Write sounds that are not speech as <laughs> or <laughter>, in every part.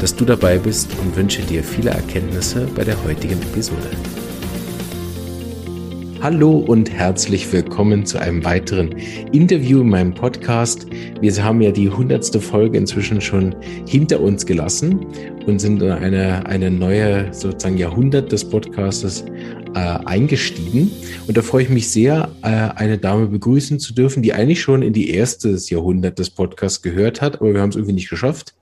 dass du dabei bist und wünsche dir viele Erkenntnisse bei der heutigen Episode. Hallo und herzlich willkommen zu einem weiteren Interview in meinem Podcast. Wir haben ja die hundertste Folge inzwischen schon hinter uns gelassen und sind in eine, eine neue sozusagen Jahrhundert des Podcastes äh, eingestiegen. Und da freue ich mich sehr, äh, eine Dame begrüßen zu dürfen, die eigentlich schon in die erste Jahrhundert des Podcasts gehört hat, aber wir haben es irgendwie nicht geschafft.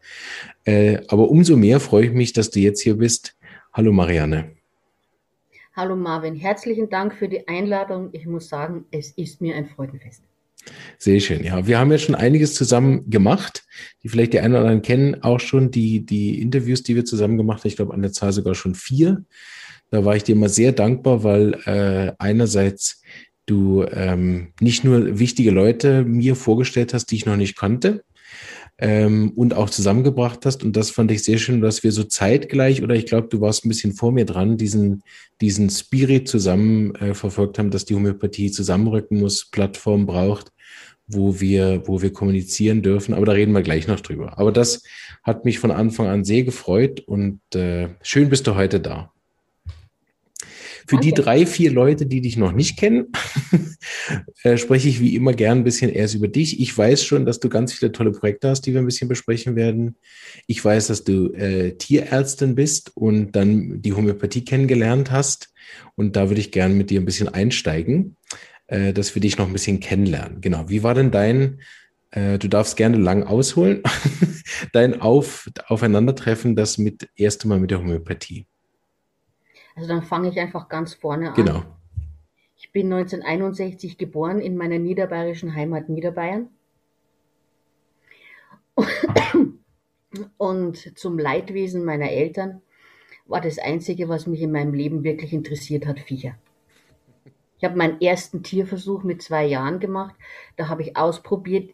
Äh, aber umso mehr freue ich mich, dass du jetzt hier bist. Hallo Marianne. Hallo Marvin, herzlichen Dank für die Einladung. Ich muss sagen, es ist mir ein Freudenfest. Sehr schön. Ja, wir haben ja schon einiges zusammen gemacht, die vielleicht die einen oder anderen kennen auch schon die, die Interviews, die wir zusammen gemacht haben. Ich glaube, an der Zahl sogar schon vier. Da war ich dir immer sehr dankbar, weil äh, einerseits du ähm, nicht nur wichtige Leute mir vorgestellt hast, die ich noch nicht kannte, ähm, und auch zusammengebracht hast. Und das fand ich sehr schön, dass wir so zeitgleich, oder ich glaube, du warst ein bisschen vor mir dran, diesen, diesen Spirit zusammen äh, verfolgt haben, dass die Homöopathie zusammenrücken muss, Plattform braucht, wo wir, wo wir kommunizieren dürfen. Aber da reden wir gleich noch drüber. Aber das hat mich von Anfang an sehr gefreut und äh, schön bist du heute da. Für Danke. die drei, vier Leute, die dich noch nicht kennen, <laughs> äh, spreche ich wie immer gern ein bisschen erst über dich. Ich weiß schon, dass du ganz viele tolle Projekte hast, die wir ein bisschen besprechen werden. Ich weiß, dass du äh, Tierärztin bist und dann die Homöopathie kennengelernt hast. Und da würde ich gern mit dir ein bisschen einsteigen, äh, dass wir dich noch ein bisschen kennenlernen. Genau. Wie war denn dein äh, du darfst gerne lang ausholen. <laughs> Dein Auf, Aufeinandertreffen, das mit erste Mal mit der Homöopathie. Also dann fange ich einfach ganz vorne an. Genau. Ich bin 1961 geboren in meiner niederbayerischen Heimat Niederbayern. Und zum Leidwesen meiner Eltern war das Einzige, was mich in meinem Leben wirklich interessiert hat, Viecher. Ich habe meinen ersten Tierversuch mit zwei Jahren gemacht. Da habe ich ausprobiert,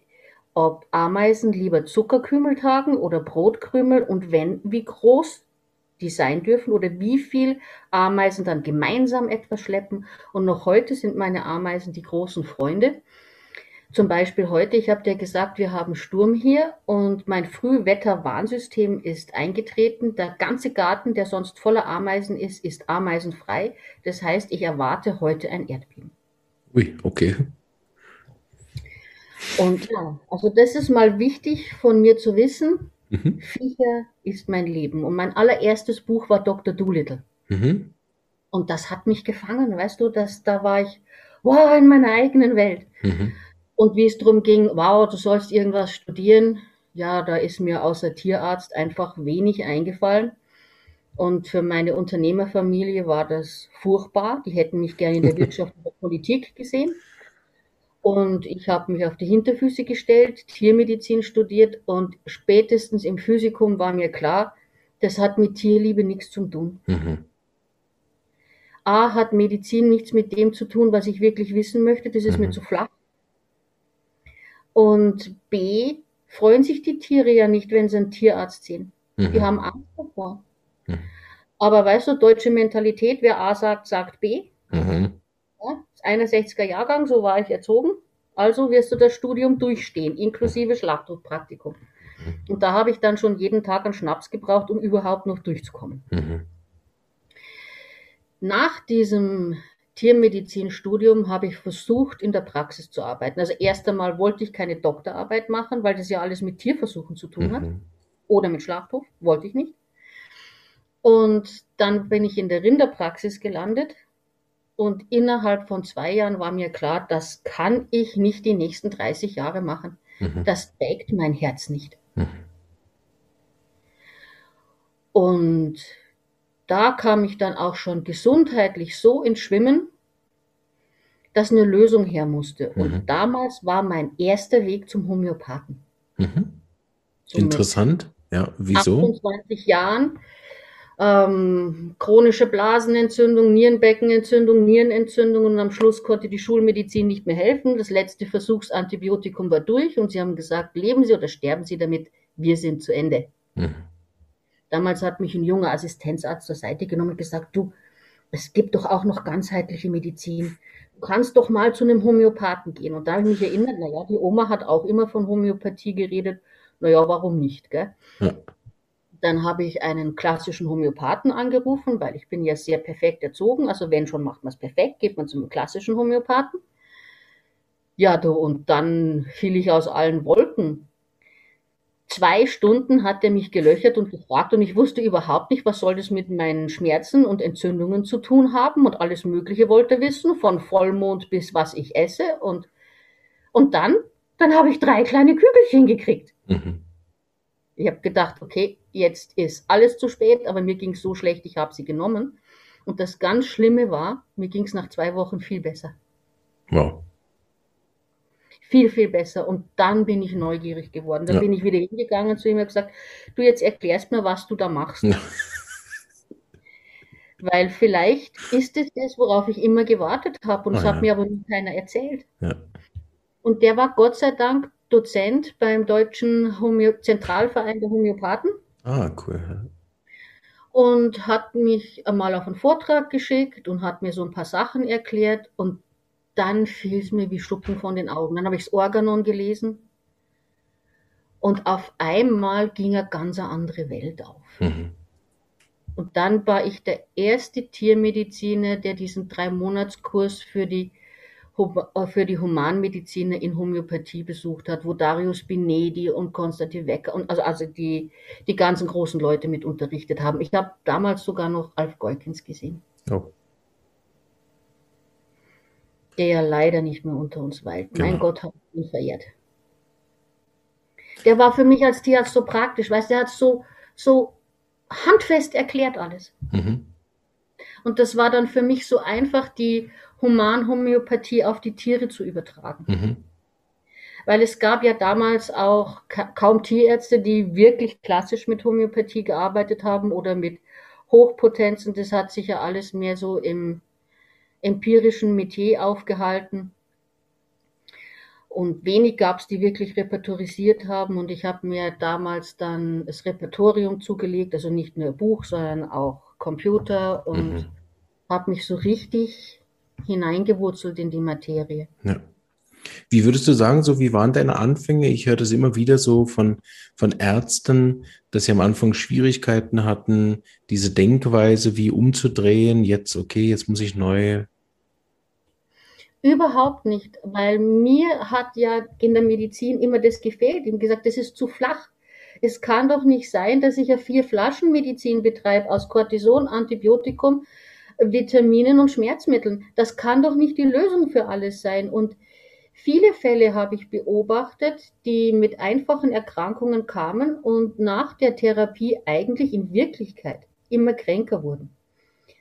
ob Ameisen lieber Zuckerkrümel tragen oder Brotkrümel und wenn, wie groß die sein dürfen oder wie viel Ameisen dann gemeinsam etwas schleppen. Und noch heute sind meine Ameisen die großen Freunde. Zum Beispiel heute, ich habe dir gesagt, wir haben Sturm hier und mein Frühwetterwarnsystem ist eingetreten. Der ganze Garten, der sonst voller Ameisen ist, ist ameisenfrei. Das heißt, ich erwarte heute ein Erdbeben. Ui, okay. Und ja, also das ist mal wichtig von mir zu wissen. Mhm. Viecher ist mein Leben. Und mein allererstes Buch war Dr. Doolittle. Mhm. Und das hat mich gefangen, weißt du, dass da war ich, wow, in meiner eigenen Welt. Mhm. Und wie es darum ging, wow, du sollst irgendwas studieren, ja, da ist mir außer Tierarzt einfach wenig eingefallen. Und für meine Unternehmerfamilie war das furchtbar. Die hätten mich gerne in der <laughs> Wirtschaft und der Politik gesehen. Und ich habe mich auf die Hinterfüße gestellt, Tiermedizin studiert und spätestens im Physikum war mir klar, das hat mit Tierliebe nichts zu tun. Mhm. A hat Medizin nichts mit dem zu tun, was ich wirklich wissen möchte, das ist mhm. mir zu flach. Und B freuen sich die Tiere ja nicht, wenn sie einen Tierarzt sehen. Mhm. Die haben Angst davor. Mhm. Aber weißt du, deutsche Mentalität, wer A sagt, sagt B. Mhm. Ja, 61er Jahrgang, so war ich erzogen. Also wirst du das Studium durchstehen, inklusive Schlachthofpraktikum. Mhm. Und da habe ich dann schon jeden Tag einen Schnaps gebraucht, um überhaupt noch durchzukommen. Mhm. Nach diesem Tiermedizinstudium habe ich versucht, in der Praxis zu arbeiten. Also erst einmal wollte ich keine Doktorarbeit machen, weil das ja alles mit Tierversuchen zu tun hat. Mhm. Oder mit Schlachthof, wollte ich nicht. Und dann bin ich in der Rinderpraxis gelandet, und innerhalb von zwei Jahren war mir klar, das kann ich nicht die nächsten 30 Jahre machen. Mhm. Das trägt mein Herz nicht. Mhm. Und da kam ich dann auch schon gesundheitlich so ins Schwimmen, dass eine Lösung her musste. Mhm. Und damals war mein erster Weg zum Homöopathen. Mhm. Interessant. Ja, wieso? 28 Jahren ähm, chronische Blasenentzündung, Nierenbeckenentzündung, Nierenentzündung und am Schluss konnte die Schulmedizin nicht mehr helfen. Das letzte Versuchsantibiotikum war durch und sie haben gesagt, leben Sie oder sterben Sie damit, wir sind zu Ende. Mhm. Damals hat mich ein junger Assistenzarzt zur Seite genommen und gesagt, du, es gibt doch auch noch ganzheitliche Medizin. Du kannst doch mal zu einem Homöopathen gehen. Und da habe ich mich erinnert, naja, die Oma hat auch immer von Homöopathie geredet. Naja, warum nicht, gell? Ja. Dann habe ich einen klassischen Homöopathen angerufen, weil ich bin ja sehr perfekt erzogen. Also wenn schon macht man es perfekt, geht man zum klassischen Homöopathen. Ja, du, und dann fiel ich aus allen Wolken. Zwei Stunden hat er mich gelöchert und gefragt und ich wusste überhaupt nicht, was soll das mit meinen Schmerzen und Entzündungen zu tun haben und alles Mögliche wollte er wissen, von Vollmond bis was ich esse und, und dann, dann habe ich drei kleine Kügelchen gekriegt. Mhm. Ich habe gedacht, okay, jetzt ist alles zu spät, aber mir ging es so schlecht, ich habe sie genommen. Und das ganz Schlimme war, mir ging es nach zwei Wochen viel besser. Wow viel, viel besser. Und dann bin ich neugierig geworden. Dann ja. bin ich wieder hingegangen zu ihm und gesagt, du jetzt erklärst mir, was du da machst. Ja. <laughs> Weil vielleicht ist es das, worauf ich immer gewartet habe und es ah, hat ja. mir aber nie keiner erzählt. Und der war Gott sei Dank Dozent beim Deutschen Homö Zentralverein der Homöopathen. Ah, cool. Und hat mich einmal auf einen Vortrag geschickt und hat mir so ein paar Sachen erklärt. Und dann fiel es mir wie Schuppen von den Augen. Dann habe ich das Organon gelesen und auf einmal ging eine ganz andere Welt auf. Mhm. Und dann war ich der erste Tiermediziner, der diesen Drei-Monats-Kurs für die, für die Humanmediziner in Homöopathie besucht hat, wo Darius Binedi und Konstantin Wecker und also, also die, die ganzen großen Leute mit unterrichtet haben. Ich habe damals sogar noch Alf Goikens gesehen. Oh der ja leider nicht mehr unter uns weilt. Genau. Mein Gott hat ihn verehrt. Der war für mich als Tierarzt so praktisch, weißt du, der hat so, so handfest erklärt alles. Mhm. Und das war dann für mich so einfach, die Humanhomöopathie auf die Tiere zu übertragen. Mhm. Weil es gab ja damals auch ka kaum Tierärzte, die wirklich klassisch mit Homöopathie gearbeitet haben oder mit Hochpotenzen. Das hat sich ja alles mehr so im empirischen Metier aufgehalten. Und wenig gab es, die wirklich repertorisiert haben. Und ich habe mir damals dann das Repertorium zugelegt, also nicht nur Buch, sondern auch Computer und mhm. habe mich so richtig hineingewurzelt in die Materie. Ja. Wie würdest du sagen, so wie waren deine Anfänge? Ich höre das immer wieder so von, von Ärzten, dass sie am Anfang Schwierigkeiten hatten, diese Denkweise wie umzudrehen. Jetzt, okay, jetzt muss ich neu. Überhaupt nicht, weil mir hat ja in der Medizin immer das gefehlt. Habe gesagt, das ist zu flach. Es kann doch nicht sein, dass ich ja vier Flaschen Medizin betreibe aus Cortison, Antibiotikum, Vitaminen und Schmerzmitteln. Das kann doch nicht die Lösung für alles sein. Und Viele Fälle habe ich beobachtet, die mit einfachen Erkrankungen kamen und nach der Therapie eigentlich in Wirklichkeit immer kränker wurden.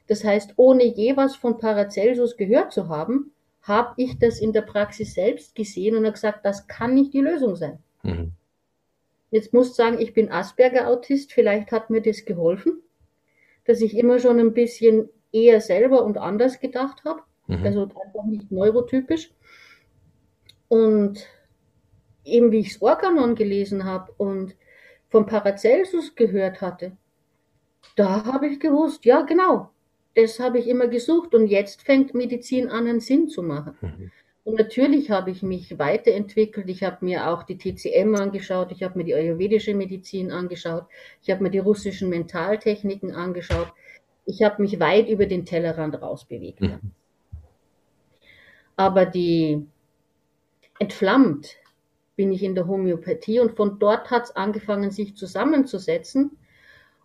Das heißt, ohne je was von Paracelsus gehört zu haben, habe ich das in der Praxis selbst gesehen und habe gesagt, das kann nicht die Lösung sein. Mhm. Jetzt muss ich sagen, ich bin Asperger-Autist, vielleicht hat mir das geholfen, dass ich immer schon ein bisschen eher selber und anders gedacht habe, mhm. also einfach nicht neurotypisch. Und eben wie ich das Organon gelesen habe und von Paracelsus gehört hatte, da habe ich gewusst, ja genau, das habe ich immer gesucht und jetzt fängt Medizin an, einen Sinn zu machen. Mhm. Und natürlich habe ich mich weiterentwickelt. Ich habe mir auch die TCM angeschaut, ich habe mir die ayurvedische Medizin angeschaut, ich habe mir die russischen Mentaltechniken angeschaut. Ich habe mich weit über den Tellerrand rausbewegt. Mhm. Aber die, entflammt bin ich in der Homöopathie und von dort hat es angefangen, sich zusammenzusetzen.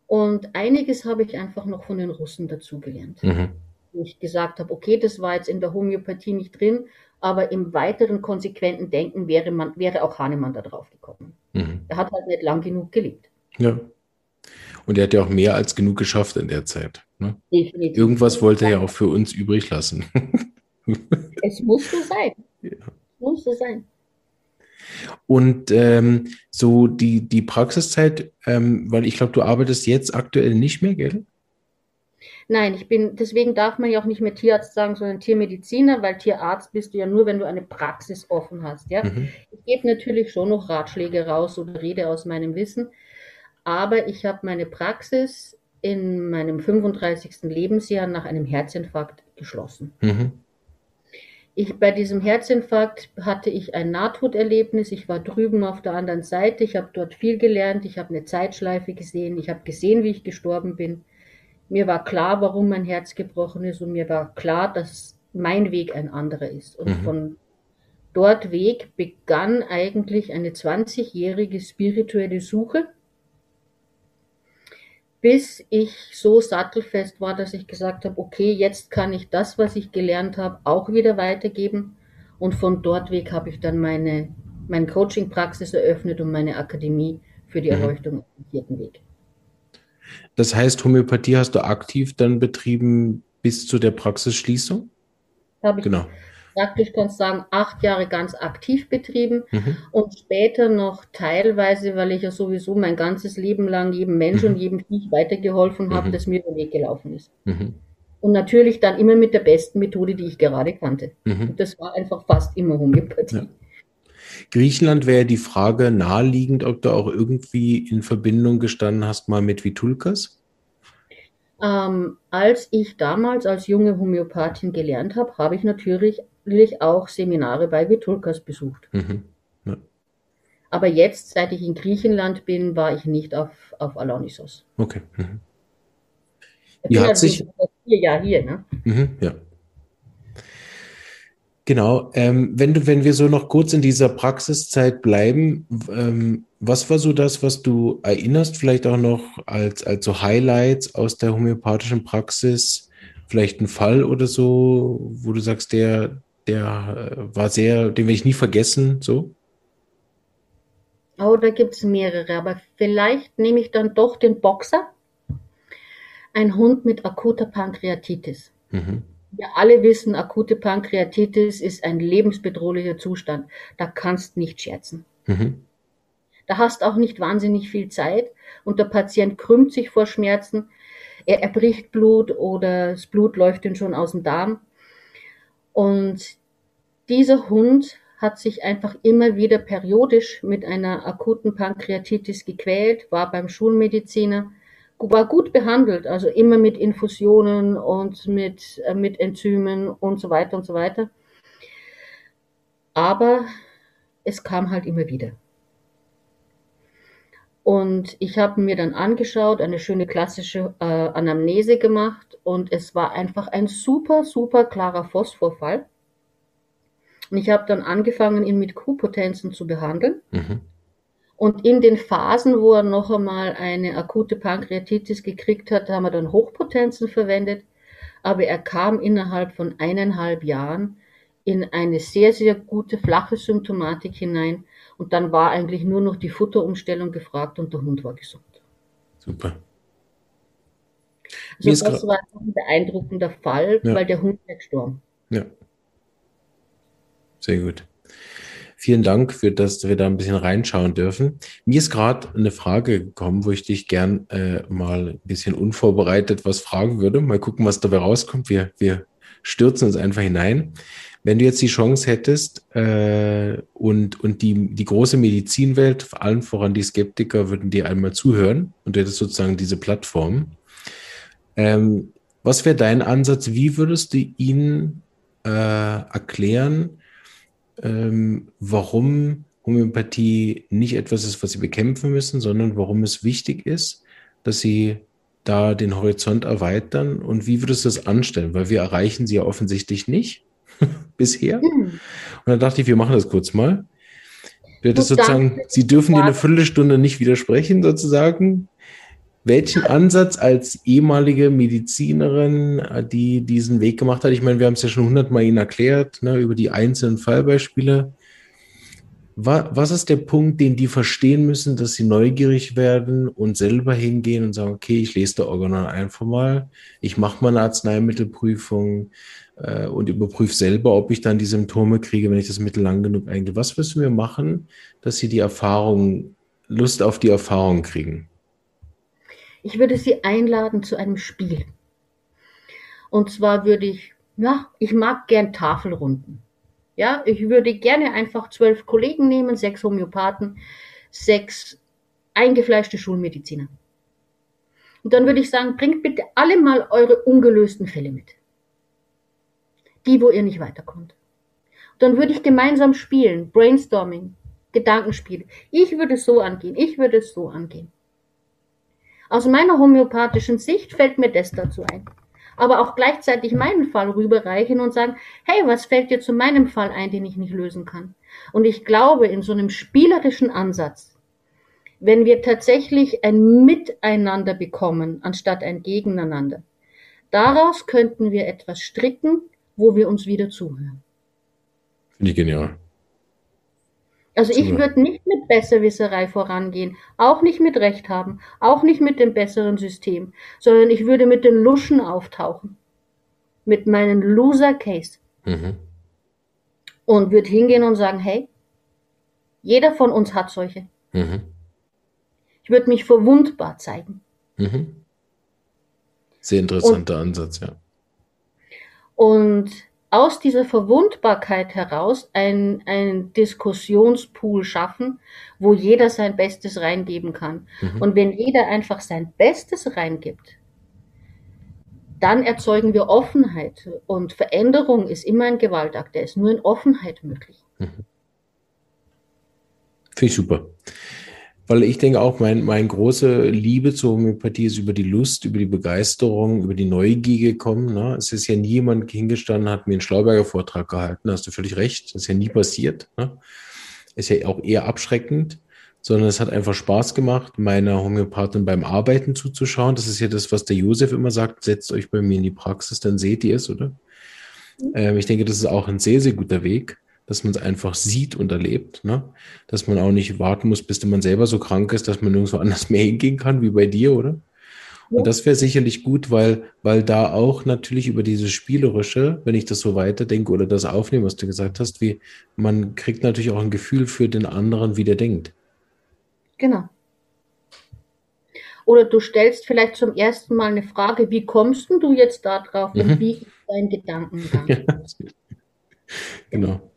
Und einiges habe ich einfach noch von den Russen dazugelernt. Mhm. Ich gesagt habe, okay, das war jetzt in der Homöopathie nicht drin, aber im weiteren konsequenten Denken wäre, man, wäre auch Hahnemann da drauf gekommen. Mhm. Er hat halt nicht lang genug gelebt. Ja. Und er hat ja auch mehr als genug geschafft in der Zeit. Ne? Definitiv. Irgendwas wollte er ja auch für uns übrig lassen. <laughs> es muss so sein. Ja muss so sein. Und ähm, so die, die Praxiszeit, ähm, weil ich glaube, du arbeitest jetzt aktuell nicht mehr, gell? Nein, ich bin, deswegen darf man ja auch nicht mehr Tierarzt sagen, sondern Tiermediziner, weil Tierarzt bist du ja nur, wenn du eine Praxis offen hast, ja. Mhm. Ich gebe natürlich schon noch Ratschläge raus oder rede aus meinem Wissen, aber ich habe meine Praxis in meinem 35. Lebensjahr nach einem Herzinfarkt geschlossen. Mhm. Ich, bei diesem Herzinfarkt hatte ich ein Nahtoderlebnis. Ich war drüben auf der anderen Seite. Ich habe dort viel gelernt. Ich habe eine Zeitschleife gesehen. Ich habe gesehen, wie ich gestorben bin. Mir war klar, warum mein Herz gebrochen ist. Und mir war klar, dass mein Weg ein anderer ist. Und mhm. von dort Weg begann eigentlich eine 20-jährige spirituelle Suche bis ich so sattelfest war, dass ich gesagt habe, okay, jetzt kann ich das, was ich gelernt habe, auch wieder weitergeben. Und von dort weg habe ich dann meine, meine Coaching-Praxis eröffnet und meine Akademie für die mhm. Erleuchtung im vierten Weg. Das heißt, Homöopathie hast du aktiv dann betrieben bis zu der Praxisschließung? Habe ich genau praktisch kannst sagen, acht Jahre ganz aktiv betrieben mhm. und später noch teilweise, weil ich ja sowieso mein ganzes Leben lang jedem Mensch mhm. und jedem Viech weitergeholfen habe, mhm. das mir über den Weg gelaufen ist. Mhm. Und natürlich dann immer mit der besten Methode, die ich gerade kannte. Mhm. Und das war einfach fast immer Homöopathie. Ja. Griechenland wäre die Frage naheliegend, ob du auch irgendwie in Verbindung gestanden hast mal mit Vitulkas? Ähm, als ich damals als junge Homöopathin gelernt habe, habe ich natürlich auch Seminare bei Vitulkas besucht. Mhm. Ja. Aber jetzt, seit ich in Griechenland bin, war ich nicht auf, auf Alonisos. Okay. Mhm. Wie hat sich vier Jahre hier, ne? Mhm, ja. Genau. Ähm, wenn du, wenn wir so noch kurz in dieser Praxiszeit bleiben, ähm, was war so das, was du erinnerst, vielleicht auch noch als, als so Highlights aus der homöopathischen Praxis? Vielleicht ein Fall oder so, wo du sagst, der, der äh, war sehr, den will ich nie vergessen, so? Oh, da gibt es mehrere, aber vielleicht nehme ich dann doch den Boxer. Ein Hund mit akuter Pankreatitis. Mhm. Wir alle wissen, akute Pankreatitis ist ein lebensbedrohlicher Zustand. Da kannst nicht scherzen. Mhm. Da hast auch nicht wahnsinnig viel Zeit und der Patient krümmt sich vor Schmerzen, er erbricht Blut oder das Blut läuft ihm schon aus dem Darm. Und dieser Hund hat sich einfach immer wieder periodisch mit einer akuten Pankreatitis gequält, war beim Schulmediziner, war gut behandelt, also immer mit Infusionen und mit, äh, mit Enzymen und so weiter und so weiter. Aber es kam halt immer wieder. Und ich habe mir dann angeschaut, eine schöne klassische äh, Anamnese gemacht und es war einfach ein super, super klarer Phosphorfall. Und ich habe dann angefangen, ihn mit Q-Potenzen zu behandeln. Mhm. Und in den Phasen, wo er noch einmal eine akute Pankreatitis gekriegt hat, haben wir dann Hochpotenzen verwendet. Aber er kam innerhalb von eineinhalb Jahren in eine sehr, sehr gute flache Symptomatik hinein. Und dann war eigentlich nur noch die Futterumstellung gefragt und der Hund war gesund. Super. Also das war ein beeindruckender Fall, ja. weil der Hund ist gestorben. Ja. Sehr gut. Vielen Dank für das, dass wir da ein bisschen reinschauen dürfen. Mir ist gerade eine Frage gekommen, wo ich dich gern äh, mal ein bisschen unvorbereitet was fragen würde. Mal gucken, was dabei rauskommt. Wir, wir stürzen uns einfach hinein. Wenn du jetzt die Chance hättest äh, und, und die, die große Medizinwelt, vor allem voran die Skeptiker, würden dir einmal zuhören und du hättest sozusagen diese Plattform. Ähm, was wäre dein Ansatz? Wie würdest du ihnen äh, erklären, ähm, warum Homöopathie nicht etwas ist, was sie bekämpfen müssen, sondern warum es wichtig ist, dass sie da den Horizont erweitern und wie würdest du das anstellen? Weil wir erreichen sie ja offensichtlich nicht <laughs> bisher. Hm. Und dann dachte ich, wir machen das kurz mal. Das sozusagen, Sie dürfen dir eine Viertelstunde nicht widersprechen, sozusagen. Welchen Ansatz als ehemalige Medizinerin, äh, die diesen Weg gemacht hat, ich meine, wir haben es ja schon hundertmal Ihnen erklärt, ne, über die einzelnen Fallbeispiele. Was ist der Punkt, den die verstehen müssen, dass sie neugierig werden und selber hingehen und sagen, okay, ich lese der Organon einfach mal, ich mache mal eine Arzneimittelprüfung äh, und überprüfe selber, ob ich dann die Symptome kriege, wenn ich das Mittel lang genug eingehe. Was müssen wir machen, dass sie die Erfahrung, Lust auf die Erfahrung kriegen? Ich würde Sie einladen zu einem Spiel. Und zwar würde ich, ja, ich mag gern Tafelrunden. Ja, ich würde gerne einfach zwölf Kollegen nehmen, sechs Homöopathen, sechs eingefleischte Schulmediziner. Und dann würde ich sagen, bringt bitte alle mal eure ungelösten Fälle mit. Die, wo ihr nicht weiterkommt. Und dann würde ich gemeinsam spielen, Brainstorming, Gedankenspiele. Ich würde es so angehen, ich würde es so angehen. Aus meiner homöopathischen Sicht fällt mir das dazu ein. Aber auch gleichzeitig meinen Fall rüberreichen und sagen, hey, was fällt dir zu meinem Fall ein, den ich nicht lösen kann? Und ich glaube, in so einem spielerischen Ansatz, wenn wir tatsächlich ein Miteinander bekommen, anstatt ein Gegeneinander, daraus könnten wir etwas stricken, wo wir uns wieder zuhören. Finde ich genial. Also ich würde nicht mit Besserwisserei vorangehen, auch nicht mit Recht haben, auch nicht mit dem besseren System, sondern ich würde mit den Luschen auftauchen. Mit meinem Loser Case. Mhm. Und würde hingehen und sagen, hey, jeder von uns hat solche. Mhm. Ich würde mich verwundbar zeigen. Mhm. Sehr interessanter und, Ansatz, ja. Und aus dieser Verwundbarkeit heraus ein, ein Diskussionspool schaffen, wo jeder sein Bestes reingeben kann. Mhm. Und wenn jeder einfach sein Bestes reingibt, dann erzeugen wir Offenheit. Und Veränderung ist immer ein Gewaltakt, der ist nur in Offenheit möglich. Mhm. Finde ich super. Weil ich denke auch, mein, meine große Liebe zur Homöopathie ist über die Lust, über die Begeisterung, über die Neugier gekommen. Ne? Es ist ja niemand hingestanden, hat mir einen Schlauberger Vortrag gehalten. Da hast du völlig recht. Das ist ja nie passiert. Ne? Ist ja auch eher abschreckend, sondern es hat einfach Spaß gemacht, meiner Homöopathin beim Arbeiten zuzuschauen. Das ist ja das, was der Josef immer sagt. Setzt euch bei mir in die Praxis, dann seht ihr es, oder? Mhm. Ähm, ich denke, das ist auch ein sehr, sehr guter Weg dass man es einfach sieht und erlebt, ne? dass man auch nicht warten muss, bis man selber so krank ist, dass man nirgendwo <laughs> anders mehr hingehen kann, wie bei dir, oder? Ja. Und das wäre sicherlich gut, weil, weil da auch natürlich über dieses Spielerische, wenn ich das so weiterdenke oder das aufnehme, was du gesagt hast, wie man kriegt natürlich auch ein Gefühl für den anderen, wie der denkt. Genau. Oder du stellst vielleicht zum ersten Mal eine Frage, wie kommst du jetzt da drauf mhm. und wie ist dein Gedankengang? <laughs> genau.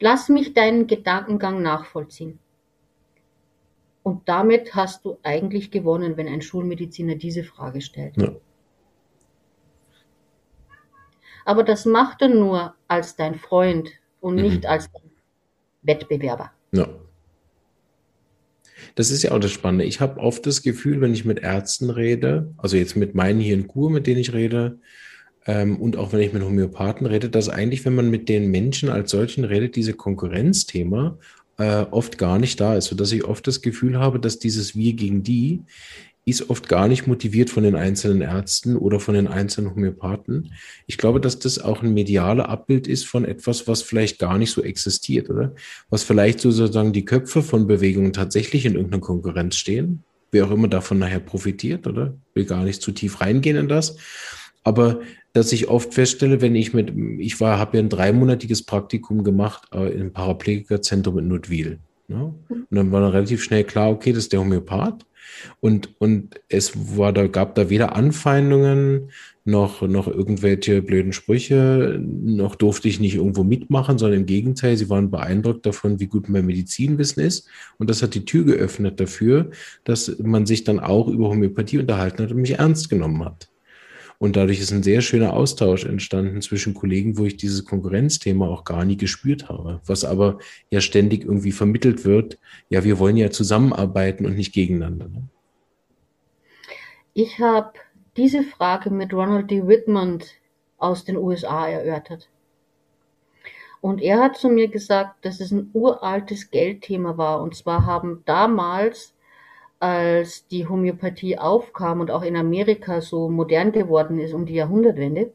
Lass mich deinen Gedankengang nachvollziehen. Und damit hast du eigentlich gewonnen, wenn ein Schulmediziner diese Frage stellt. Ja. Aber das macht er nur als dein Freund und mhm. nicht als dein Wettbewerber. Ja. Das ist ja auch das Spannende. Ich habe oft das Gefühl, wenn ich mit Ärzten rede, also jetzt mit meinen hier in Kur, mit denen ich rede, und auch wenn ich mit Homöopathen rede, dass eigentlich, wenn man mit den Menschen als solchen redet, diese Konkurrenzthema äh, oft gar nicht da ist, sodass ich oft das Gefühl habe, dass dieses Wir gegen die ist oft gar nicht motiviert von den einzelnen Ärzten oder von den einzelnen Homöopathen. Ich glaube, dass das auch ein medialer Abbild ist von etwas, was vielleicht gar nicht so existiert, oder? Was vielleicht sozusagen die Köpfe von Bewegungen tatsächlich in irgendeiner Konkurrenz stehen. Wer auch immer davon nachher profitiert, oder? Will gar nicht zu tief reingehen in das. Aber dass ich oft feststelle, wenn ich mit, ich war, habe ja ein dreimonatiges Praktikum gemacht äh, im Paraplegikerzentrum in Nudwil. Ne? Und dann war dann relativ schnell klar, okay, das ist der Homöopath. Und, und es war, da gab da weder Anfeindungen noch, noch irgendwelche blöden Sprüche, noch durfte ich nicht irgendwo mitmachen, sondern im Gegenteil, sie waren beeindruckt davon, wie gut mein Medizinwissen ist. Und das hat die Tür geöffnet dafür, dass man sich dann auch über Homöopathie unterhalten hat und mich ernst genommen hat. Und dadurch ist ein sehr schöner Austausch entstanden zwischen Kollegen, wo ich dieses Konkurrenzthema auch gar nie gespürt habe, was aber ja ständig irgendwie vermittelt wird. Ja, wir wollen ja zusammenarbeiten und nicht gegeneinander. Ne? Ich habe diese Frage mit Ronald D. Whitmond aus den USA erörtert. Und er hat zu mir gesagt, dass es ein uraltes Geldthema war. Und zwar haben damals als die Homöopathie aufkam und auch in Amerika so modern geworden ist um die Jahrhundertwende,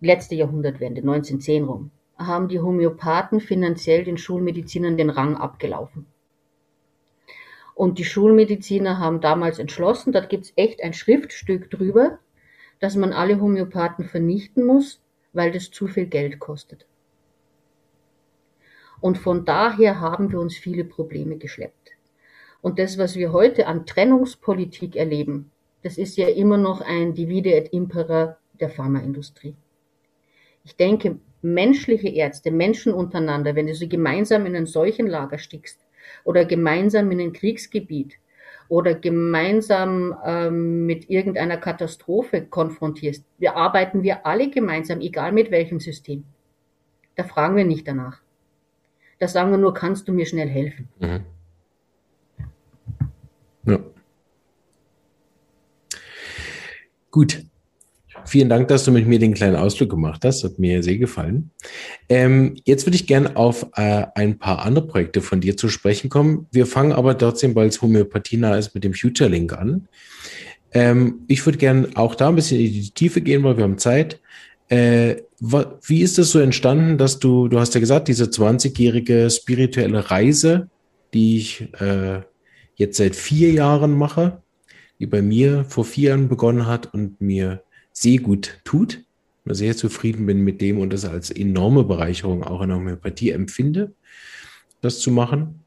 letzte Jahrhundertwende, 1910 rum, haben die Homöopathen finanziell den Schulmedizinern den Rang abgelaufen. Und die Schulmediziner haben damals entschlossen, da gibt's echt ein Schriftstück drüber, dass man alle Homöopathen vernichten muss, weil das zu viel Geld kostet. Und von daher haben wir uns viele Probleme geschleppt. Und das, was wir heute an Trennungspolitik erleben, das ist ja immer noch ein Divide et Impera der Pharmaindustrie. Ich denke, menschliche Ärzte, Menschen untereinander, wenn du sie gemeinsam in ein Seuchenlager stickst oder gemeinsam in ein Kriegsgebiet oder gemeinsam ähm, mit irgendeiner Katastrophe konfrontierst, wir arbeiten wir alle gemeinsam, egal mit welchem System. Da fragen wir nicht danach. Da sagen wir nur, kannst du mir schnell helfen? Mhm. Ja. Gut. Vielen Dank, dass du mit mir den kleinen Ausflug gemacht hast. Hat mir sehr gefallen. Ähm, jetzt würde ich gerne auf äh, ein paar andere Projekte von dir zu sprechen kommen. Wir fangen aber trotzdem, weil es Homöopathie nah ist, mit dem Future Link an. Ähm, ich würde gerne auch da ein bisschen in die Tiefe gehen, weil wir haben Zeit. Äh, wie ist es so entstanden, dass du, du hast ja gesagt, diese 20-jährige spirituelle Reise, die ich äh, jetzt seit vier Jahren mache, die bei mir vor vier Jahren begonnen hat und mir sehr gut tut. Sehr zufrieden bin mit dem und das als enorme Bereicherung auch in der Homöopathie empfinde, das zu machen,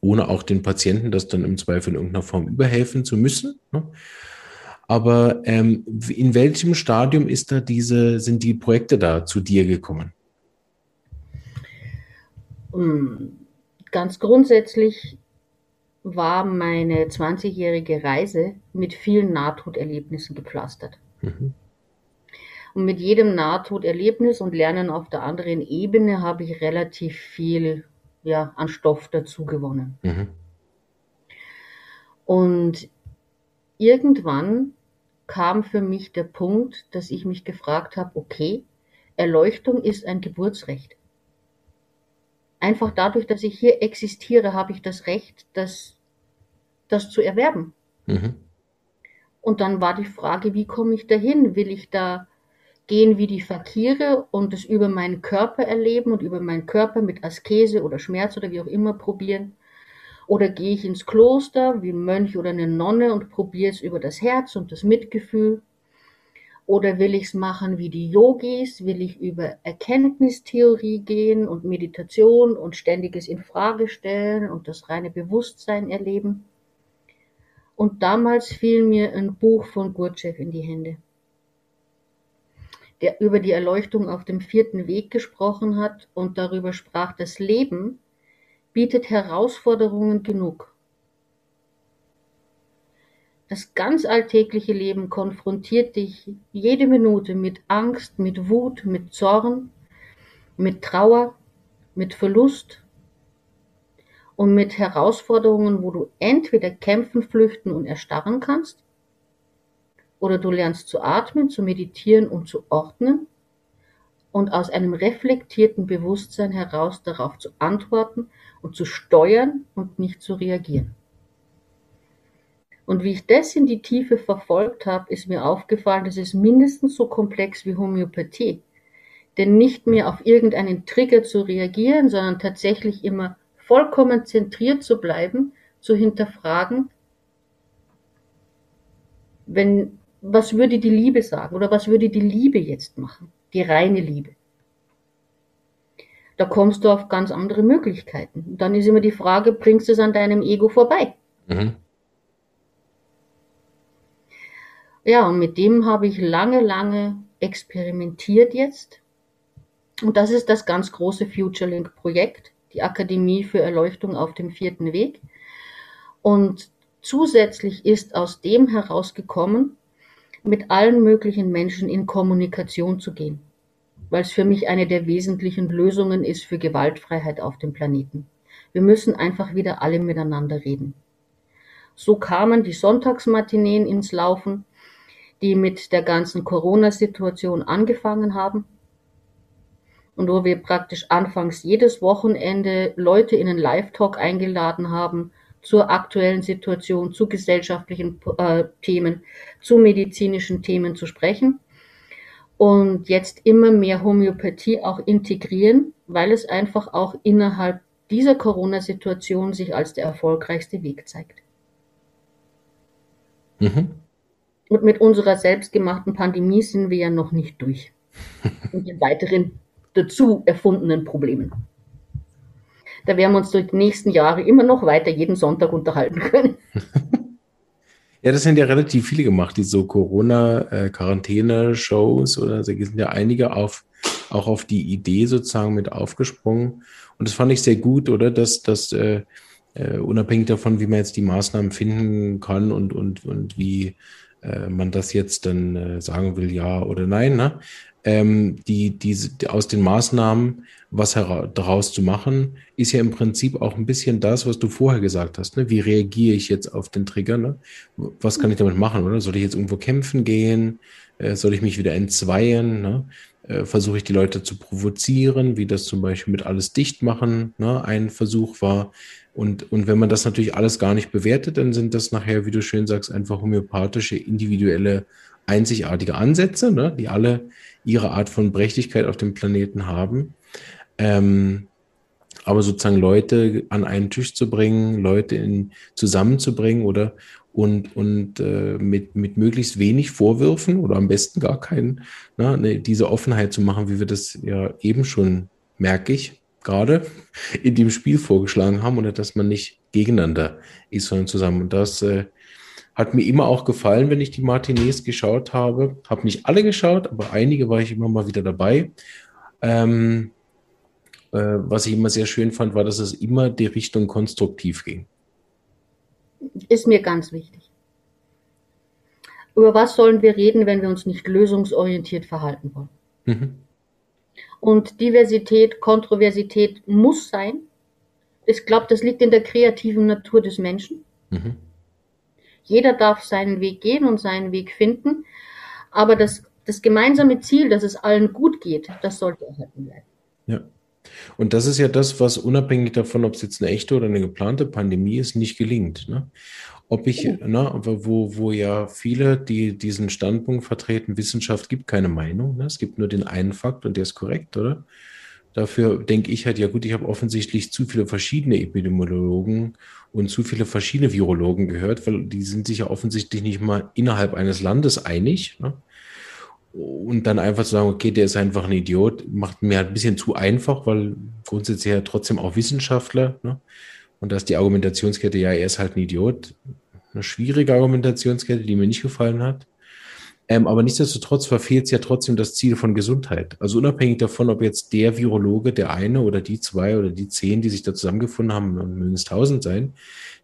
ohne auch den Patienten das dann im Zweifel in irgendeiner Form überhelfen zu müssen. Ne? Aber ähm, in welchem Stadium ist da diese, sind die Projekte da zu dir gekommen? Hm, ganz grundsätzlich war meine 20-jährige Reise mit vielen Nahtoderlebnissen gepflastert. Mhm. Und mit jedem Nahtoderlebnis und Lernen auf der anderen Ebene habe ich relativ viel ja, an Stoff dazu gewonnen. Mhm. Und irgendwann kam für mich der Punkt, dass ich mich gefragt habe, okay, Erleuchtung ist ein Geburtsrecht. Einfach dadurch, dass ich hier existiere, habe ich das Recht, das, das zu erwerben. Mhm. Und dann war die Frage, wie komme ich dahin? Will ich da gehen wie die Fakire und es über meinen Körper erleben und über meinen Körper mit Askese oder Schmerz oder wie auch immer probieren? Oder gehe ich ins Kloster wie ein Mönch oder eine Nonne und probiere es über das Herz und das Mitgefühl? Oder will ich es machen wie die Yogis? Will ich über Erkenntnistheorie gehen und Meditation und ständiges Infragestellen und das reine Bewusstsein erleben? Und damals fiel mir ein Buch von Gurdjieff in die Hände, der über die Erleuchtung auf dem vierten Weg gesprochen hat und darüber sprach, das Leben bietet Herausforderungen genug. Das ganz alltägliche Leben konfrontiert dich jede Minute mit Angst, mit Wut, mit Zorn, mit Trauer, mit Verlust, und mit Herausforderungen, wo du entweder kämpfen, flüchten und erstarren kannst, oder du lernst zu atmen, zu meditieren und zu ordnen und aus einem reflektierten Bewusstsein heraus darauf zu antworten und zu steuern und nicht zu reagieren. Und wie ich das in die Tiefe verfolgt habe, ist mir aufgefallen, das ist mindestens so komplex wie Homöopathie. Denn nicht mehr auf irgendeinen Trigger zu reagieren, sondern tatsächlich immer vollkommen zentriert zu bleiben, zu hinterfragen, wenn, was würde die Liebe sagen oder was würde die Liebe jetzt machen, die reine Liebe. Da kommst du auf ganz andere Möglichkeiten. Dann ist immer die Frage, bringst du es an deinem Ego vorbei? Mhm. Ja, und mit dem habe ich lange, lange experimentiert jetzt. Und das ist das ganz große FutureLink Projekt die Akademie für Erleuchtung auf dem vierten Weg. Und zusätzlich ist aus dem herausgekommen, mit allen möglichen Menschen in Kommunikation zu gehen, weil es für mich eine der wesentlichen Lösungen ist für Gewaltfreiheit auf dem Planeten. Wir müssen einfach wieder alle miteinander reden. So kamen die Sonntagsmatineen ins Laufen, die mit der ganzen Corona-Situation angefangen haben und wo wir praktisch anfangs jedes Wochenende Leute in einen Live-Talk eingeladen haben zur aktuellen Situation, zu gesellschaftlichen äh, Themen, zu medizinischen Themen zu sprechen und jetzt immer mehr Homöopathie auch integrieren, weil es einfach auch innerhalb dieser Corona-Situation sich als der erfolgreichste Weg zeigt. Mhm. Und mit unserer selbstgemachten Pandemie sind wir ja noch nicht durch. <laughs> und den weiteren dazu erfundenen Problemen. Da werden wir uns durch die nächsten Jahre immer noch weiter jeden Sonntag unterhalten können. <laughs> Ja, das sind ja relativ viele gemacht, die so Corona-Quarantäne-Shows oder da sind ja einige auf, auch auf die Idee sozusagen mit aufgesprungen. Und das fand ich sehr gut, oder? Dass, dass äh, äh, unabhängig davon, wie man jetzt die Maßnahmen finden kann und, und, und wie äh, man das jetzt dann äh, sagen will, ja oder nein, ne? ähm, die, diese, die, aus den Maßnahmen was daraus zu machen, ist ja im Prinzip auch ein bisschen das, was du vorher gesagt hast. Ne? Wie reagiere ich jetzt auf den Trigger? Ne? Was kann ich damit machen? Oder soll ich jetzt irgendwo kämpfen gehen? Äh, soll ich mich wieder entzweien? Ne? Äh, Versuche ich die Leute zu provozieren, wie das zum Beispiel mit alles dicht machen ne? ein Versuch war. Und, und wenn man das natürlich alles gar nicht bewertet, dann sind das nachher, wie du schön sagst, einfach homöopathische, individuelle, einzigartige Ansätze, ne? die alle ihre Art von Prächtigkeit auf dem Planeten haben. Ähm, aber sozusagen Leute an einen Tisch zu bringen, Leute in, zusammenzubringen oder und, und äh, mit, mit möglichst wenig Vorwürfen oder am besten gar keinen, ne, ne, diese Offenheit zu machen, wie wir das ja eben schon, merke ich, gerade in dem Spiel vorgeschlagen haben oder dass man nicht gegeneinander ist, sondern zusammen. Und das äh, hat mir immer auch gefallen, wenn ich die Martinez geschaut habe. Habe nicht alle geschaut, aber einige war ich immer mal wieder dabei. Ähm, äh, was ich immer sehr schön fand, war, dass es immer die Richtung konstruktiv ging. Ist mir ganz wichtig. Über was sollen wir reden, wenn wir uns nicht lösungsorientiert verhalten wollen? Mhm. Und Diversität, Kontroversität muss sein. Ich glaube, das liegt in der kreativen Natur des Menschen. Mhm. Jeder darf seinen Weg gehen und seinen Weg finden. Aber das, das gemeinsame Ziel, dass es allen gut geht, das sollte erhalten bleiben. Ja. Und das ist ja das, was unabhängig davon, ob es jetzt eine echte oder eine geplante Pandemie ist, nicht gelingt. Ne? Ob ich, ne, wo, wo ja viele, die diesen Standpunkt vertreten, Wissenschaft gibt keine Meinung, ne? es gibt nur den einen Fakt und der ist korrekt, oder? Dafür denke ich halt, ja gut, ich habe offensichtlich zu viele verschiedene Epidemiologen und zu viele verschiedene Virologen gehört, weil die sind sich ja offensichtlich nicht mal innerhalb eines Landes einig. Ne? Und dann einfach zu sagen, okay, der ist einfach ein Idiot, macht mir halt ein bisschen zu einfach, weil grundsätzlich ja trotzdem auch Wissenschaftler. Ne? Und dass die Argumentationskette, ja, er ist halt ein Idiot. Eine schwierige Argumentationskette, die mir nicht gefallen hat. Ähm, aber nichtsdestotrotz verfehlt es ja trotzdem das Ziel von Gesundheit. Also unabhängig davon, ob jetzt der Virologe, der eine oder die zwei oder die zehn, die sich da zusammengefunden haben, mögen es tausend sein,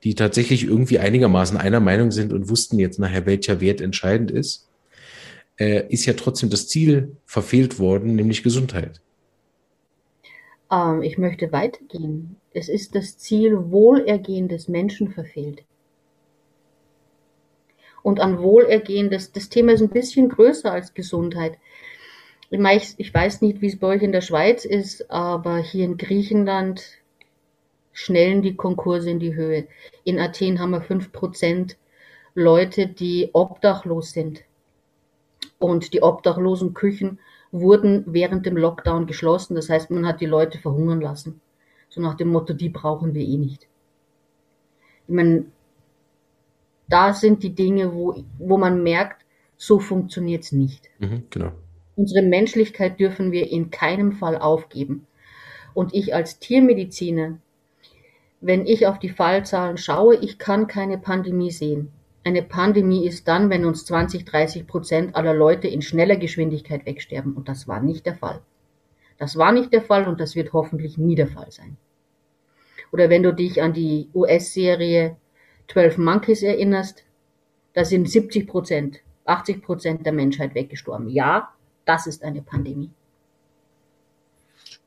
die tatsächlich irgendwie einigermaßen einer Meinung sind und wussten jetzt nachher, welcher Wert entscheidend ist äh, ist ja trotzdem das Ziel verfehlt worden, nämlich Gesundheit. Ähm, ich möchte weitergehen. Es ist das Ziel Wohlergehen des Menschen verfehlt. Und an Wohlergehen, das, das Thema ist ein bisschen größer als Gesundheit. Ich weiß nicht, wie es bei euch in der Schweiz ist, aber hier in Griechenland schnellen die Konkurse in die Höhe. In Athen haben wir fünf Prozent Leute, die obdachlos sind. Und die obdachlosen Küchen wurden während dem Lockdown geschlossen. Das heißt, man hat die Leute verhungern lassen. So nach dem Motto, die brauchen wir eh nicht. Ich meine, da sind die Dinge, wo, wo man merkt, so funktioniert es nicht. Mhm, genau. Unsere Menschlichkeit dürfen wir in keinem Fall aufgeben. Und ich als Tiermediziner, wenn ich auf die Fallzahlen schaue, ich kann keine Pandemie sehen. Eine Pandemie ist dann, wenn uns 20, 30 Prozent aller Leute in schneller Geschwindigkeit wegsterben. Und das war nicht der Fall. Das war nicht der Fall und das wird hoffentlich nie der Fall sein. Oder wenn du dich an die US-Serie 12 Monkeys erinnerst, da sind 70 Prozent, 80 Prozent der Menschheit weggestorben. Ja, das ist eine Pandemie.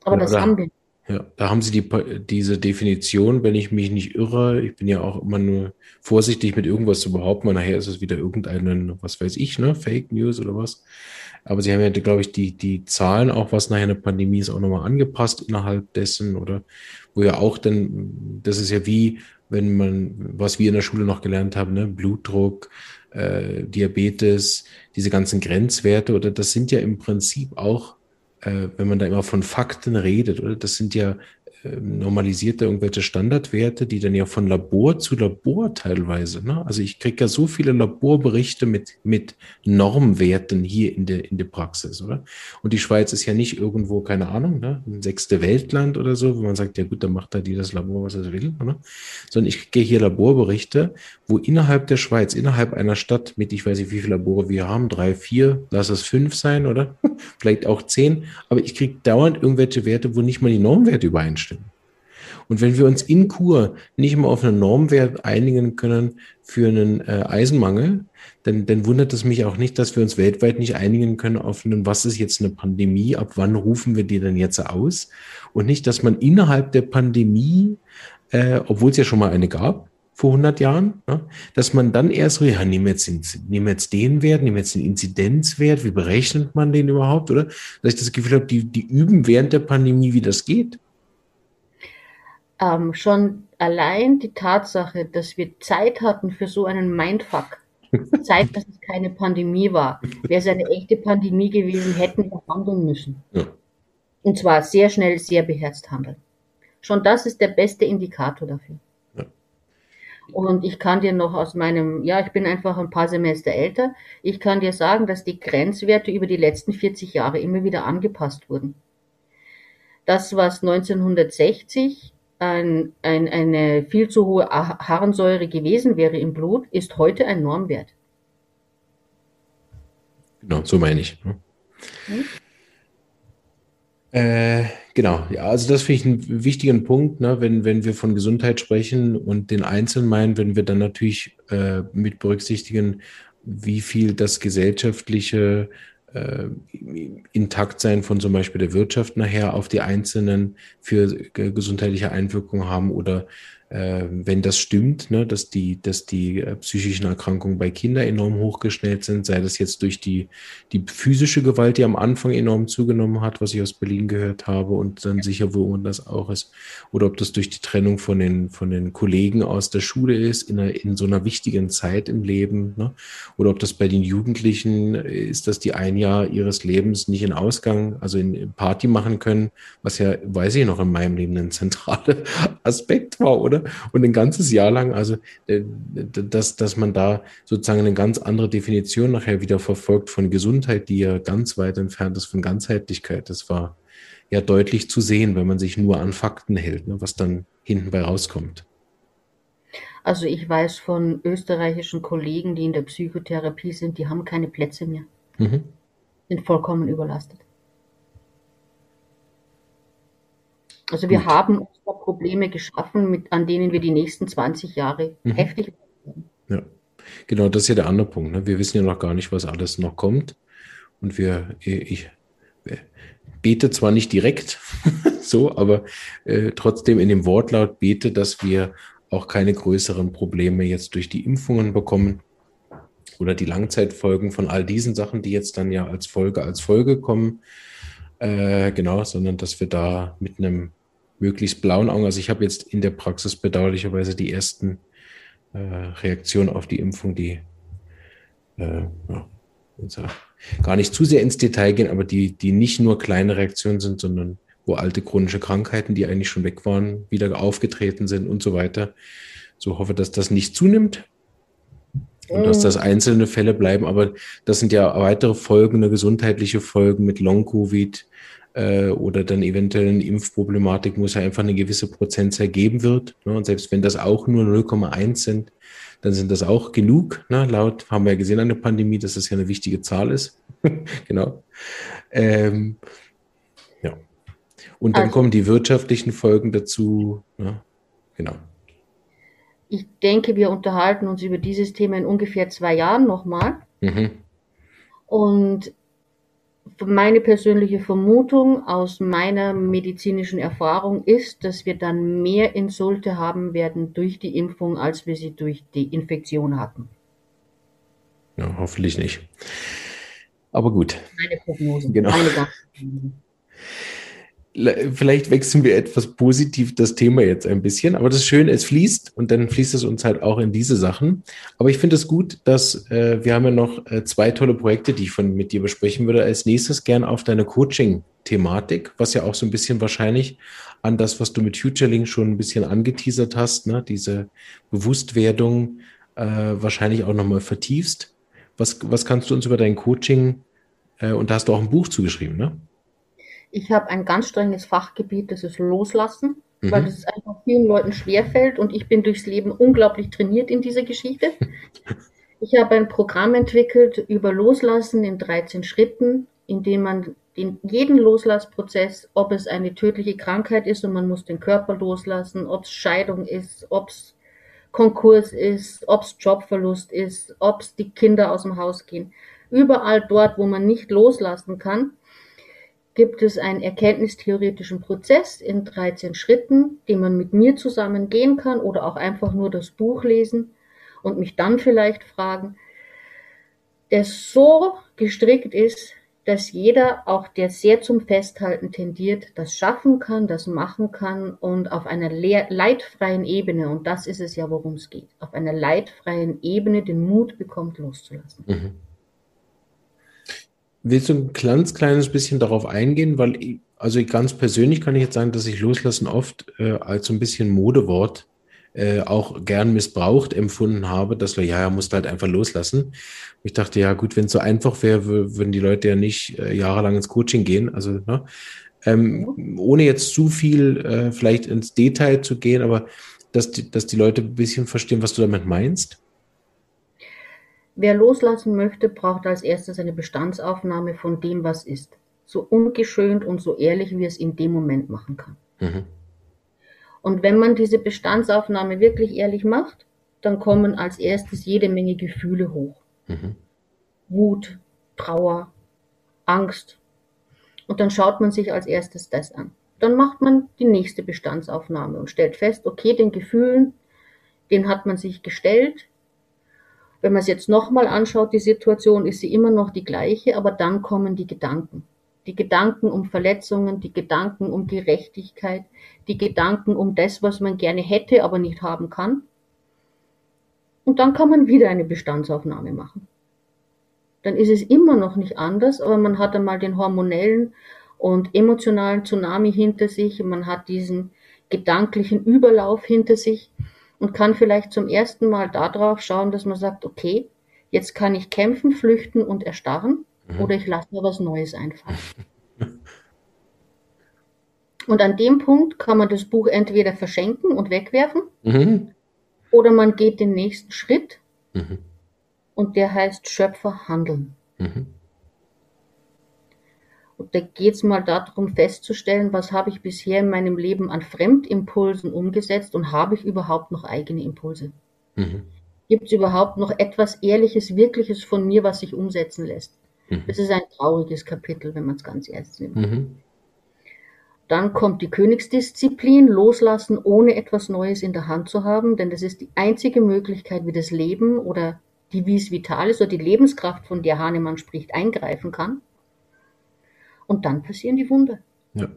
Aber ja, das haben wir ja, da haben Sie die, diese Definition, wenn ich mich nicht irre. Ich bin ja auch immer nur vorsichtig mit irgendwas zu behaupten, weil nachher ist es wieder irgendeine, was weiß ich, ne, Fake News oder was. Aber Sie haben ja, glaube ich, die, die Zahlen, auch was nachher eine Pandemie ist, auch nochmal angepasst innerhalb dessen oder wo ja auch dann, das ist ja wie, wenn man, was wir in der Schule noch gelernt haben, ne, Blutdruck, äh, Diabetes, diese ganzen Grenzwerte oder das sind ja im Prinzip auch äh, wenn man da immer von Fakten redet, oder? Das sind ja normalisiert da irgendwelche Standardwerte, die dann ja von Labor zu Labor teilweise, ne? also ich kriege ja so viele Laborberichte mit, mit Normwerten hier in der, in der Praxis, oder? Und die Schweiz ist ja nicht irgendwo, keine Ahnung, ne? ein sechste Weltland oder so, wo man sagt, ja gut, dann macht da die das Labor, was es will, oder? Sondern ich kriege hier Laborberichte, wo innerhalb der Schweiz, innerhalb einer Stadt mit, ich weiß nicht, wie viele Labore wir haben, drei, vier, lass es fünf sein, oder? <laughs> Vielleicht auch zehn, aber ich kriege dauernd irgendwelche Werte, wo nicht mal die Normwerte übereinstimmen. Und wenn wir uns in Kur nicht mal auf einen Normwert einigen können für einen äh, Eisenmangel, dann, dann wundert es mich auch nicht, dass wir uns weltweit nicht einigen können auf einen, was ist jetzt eine Pandemie, ab wann rufen wir die denn jetzt aus? Und nicht, dass man innerhalb der Pandemie, äh, obwohl es ja schon mal eine gab, vor 100 Jahren, ne, dass man dann erst so, ja, nehmen wir jetzt, den, nehmen jetzt den Wert, nehmen wir jetzt den Inzidenzwert, wie berechnet man den überhaupt, oder? Dass ich das Gefühl habe, die, die üben während der Pandemie, wie das geht ähm, schon allein die Tatsache, dass wir Zeit hatten für so einen Mindfuck, <laughs> Zeit, dass es keine Pandemie war. Wäre es eine echte Pandemie gewesen, hätten wir handeln müssen. Ja. Und zwar sehr schnell, sehr beherzt handeln. Schon das ist der beste Indikator dafür. Ja. Und ich kann dir noch aus meinem, ja, ich bin einfach ein paar Semester älter, ich kann dir sagen, dass die Grenzwerte über die letzten 40 Jahre immer wieder angepasst wurden. Das, was 1960 ein, ein, eine viel zu hohe Harnsäure gewesen wäre im Blut, ist heute ein Normwert. Genau, so meine ich. Ne? Hm? Äh, genau, ja, also das finde ich einen wichtigen Punkt, ne, wenn, wenn wir von Gesundheit sprechen und den Einzelnen meinen, wenn wir dann natürlich äh, mit berücksichtigen, wie viel das gesellschaftliche äh, Intaktsein von zum Beispiel der Wirtschaft nachher auf die Einzelnen für gesundheitliche Einwirkungen haben oder wenn das stimmt, ne, dass die, dass die äh, psychischen Erkrankungen bei Kindern enorm hochgeschnellt sind, sei das jetzt durch die, die physische Gewalt, die am Anfang enorm zugenommen hat, was ich aus Berlin gehört habe und dann sicher, wo das auch ist, oder ob das durch die Trennung von den, von den Kollegen aus der Schule ist, in, einer, in so einer wichtigen Zeit im Leben, ne? oder ob das bei den Jugendlichen ist, dass die ein Jahr ihres Lebens nicht in Ausgang, also in Party machen können, was ja, weiß ich noch, in meinem Leben ein zentraler <laughs> Aspekt war, oder? Wurde und ein ganzes Jahr lang, also äh, dass, dass man da sozusagen eine ganz andere Definition nachher wieder verfolgt von Gesundheit, die ja ganz weit entfernt ist von Ganzheitlichkeit. Das war ja deutlich zu sehen, wenn man sich nur an Fakten hält, ne, was dann hinten bei rauskommt. Also ich weiß von österreichischen Kollegen, die in der Psychotherapie sind, die haben keine Plätze mehr. Mhm. Sind vollkommen überlastet. Also wir Gut. haben Probleme geschaffen, mit, an denen wir die nächsten 20 Jahre mhm. heftig werden. Ja, genau, das ist ja der andere Punkt. Ne? Wir wissen ja noch gar nicht, was alles noch kommt. Und wir, ich, bete zwar nicht direkt <laughs> so, aber äh, trotzdem in dem Wortlaut bete, dass wir auch keine größeren Probleme jetzt durch die Impfungen bekommen oder die Langzeitfolgen von all diesen Sachen, die jetzt dann ja als Folge als Folge kommen. Äh, genau, sondern dass wir da mit einem möglichst blauen Augen. Also ich habe jetzt in der Praxis bedauerlicherweise die ersten äh, Reaktionen auf die Impfung, die äh, ja, gar nicht zu sehr ins Detail gehen, aber die, die nicht nur kleine Reaktionen sind, sondern wo alte chronische Krankheiten, die eigentlich schon weg waren, wieder aufgetreten sind und so weiter. So hoffe, dass das nicht zunimmt und dass das einzelne Fälle bleiben, aber das sind ja weitere Folgen, eine gesundheitliche Folgen mit Long-Covid, äh, oder dann eventuell eine Impfproblematik, wo es ja einfach eine gewisse Prozentzahl geben wird. Ne? Und selbst wenn das auch nur 0,1 sind, dann sind das auch genug. Ne? Laut haben wir ja gesehen an der Pandemie, dass das ja eine wichtige Zahl ist. <laughs> genau. Ähm, ja. Und dann also, kommen die wirtschaftlichen Folgen dazu. Ne? Genau. Ich denke, wir unterhalten uns über dieses Thema in ungefähr zwei Jahren nochmal. Mhm. Und meine persönliche Vermutung aus meiner medizinischen Erfahrung ist, dass wir dann mehr Insulte haben werden durch die Impfung, als wir sie durch die Infektion hatten. Ja, hoffentlich nicht. Aber gut. Meine Prognose. Genau. Meine <laughs> vielleicht wechseln wir etwas positiv das Thema jetzt ein bisschen. Aber das ist schön, es fließt und dann fließt es uns halt auch in diese Sachen. Aber ich finde es gut, dass äh, wir haben ja noch äh, zwei tolle Projekte, die ich von mit dir besprechen würde. Als nächstes gern auf deine Coaching-Thematik, was ja auch so ein bisschen wahrscheinlich an das, was du mit Futurelink schon ein bisschen angeteasert hast, ne? diese Bewusstwerdung äh, wahrscheinlich auch nochmal vertiefst. Was, was kannst du uns über dein Coaching, äh, und da hast du auch ein Buch zugeschrieben, ne? Ich habe ein ganz strenges Fachgebiet, das ist Loslassen, mhm. weil das einfach vielen Leuten schwerfällt und ich bin durchs Leben unglaublich trainiert in dieser Geschichte. <laughs> ich habe ein Programm entwickelt über Loslassen in 13 Schritten, in dem man den, jeden Loslassprozess, ob es eine tödliche Krankheit ist und man muss den Körper loslassen, ob es Scheidung ist, ob es Konkurs ist, ob es Jobverlust ist, ob es die Kinder aus dem Haus gehen. Überall dort, wo man nicht loslassen kann, gibt es einen erkenntnistheoretischen Prozess in 13 Schritten, den man mit mir zusammen gehen kann oder auch einfach nur das Buch lesen und mich dann vielleicht fragen, der so gestrickt ist, dass jeder, auch der sehr zum Festhalten tendiert, das schaffen kann, das machen kann und auf einer leidfreien Ebene, und das ist es ja, worum es geht, auf einer leidfreien Ebene den Mut bekommt, loszulassen. Mhm. Willst du ein ganz kleines bisschen darauf eingehen? Weil, ich, also ganz persönlich kann ich jetzt sagen, dass ich Loslassen oft äh, als so ein bisschen Modewort äh, auch gern missbraucht empfunden habe, dass wir, ja, ja, musst halt einfach loslassen. Ich dachte, ja, gut, wenn es so einfach wäre, würden die Leute ja nicht äh, jahrelang ins Coaching gehen. Also, ne? Ähm, ohne jetzt zu viel äh, vielleicht ins Detail zu gehen, aber dass die, dass die Leute ein bisschen verstehen, was du damit meinst. Wer loslassen möchte, braucht als erstes eine Bestandsaufnahme von dem, was ist. So ungeschönt und so ehrlich, wie es in dem Moment machen kann. Mhm. Und wenn man diese Bestandsaufnahme wirklich ehrlich macht, dann kommen als erstes jede Menge Gefühle hoch. Mhm. Wut, Trauer, Angst. Und dann schaut man sich als erstes das an. Dann macht man die nächste Bestandsaufnahme und stellt fest, okay, den Gefühlen, den hat man sich gestellt, wenn man es jetzt nochmal anschaut, die Situation ist sie immer noch die gleiche, aber dann kommen die Gedanken. Die Gedanken um Verletzungen, die Gedanken um Gerechtigkeit, die Gedanken um das, was man gerne hätte, aber nicht haben kann. Und dann kann man wieder eine Bestandsaufnahme machen. Dann ist es immer noch nicht anders, aber man hat einmal den hormonellen und emotionalen Tsunami hinter sich, man hat diesen gedanklichen Überlauf hinter sich und kann vielleicht zum ersten Mal darauf schauen, dass man sagt, okay, jetzt kann ich kämpfen, flüchten und erstarren mhm. oder ich lasse mir was Neues einfallen. <laughs> und an dem Punkt kann man das Buch entweder verschenken und wegwerfen mhm. oder man geht den nächsten Schritt mhm. und der heißt Schöpfer handeln. Und da geht es mal darum festzustellen, was habe ich bisher in meinem Leben an Fremdimpulsen umgesetzt und habe ich überhaupt noch eigene Impulse? Mhm. Gibt es überhaupt noch etwas Ehrliches, Wirkliches von mir, was sich umsetzen lässt? Mhm. Das ist ein trauriges Kapitel, wenn man es ganz ernst nimmt. Mhm. Dann kommt die Königsdisziplin, loslassen, ohne etwas Neues in der Hand zu haben, denn das ist die einzige Möglichkeit, wie das Leben oder die Vis Vitalis oder die Lebenskraft, von der Hahnemann spricht, eingreifen kann. Und dann passieren die Wunder. Ja.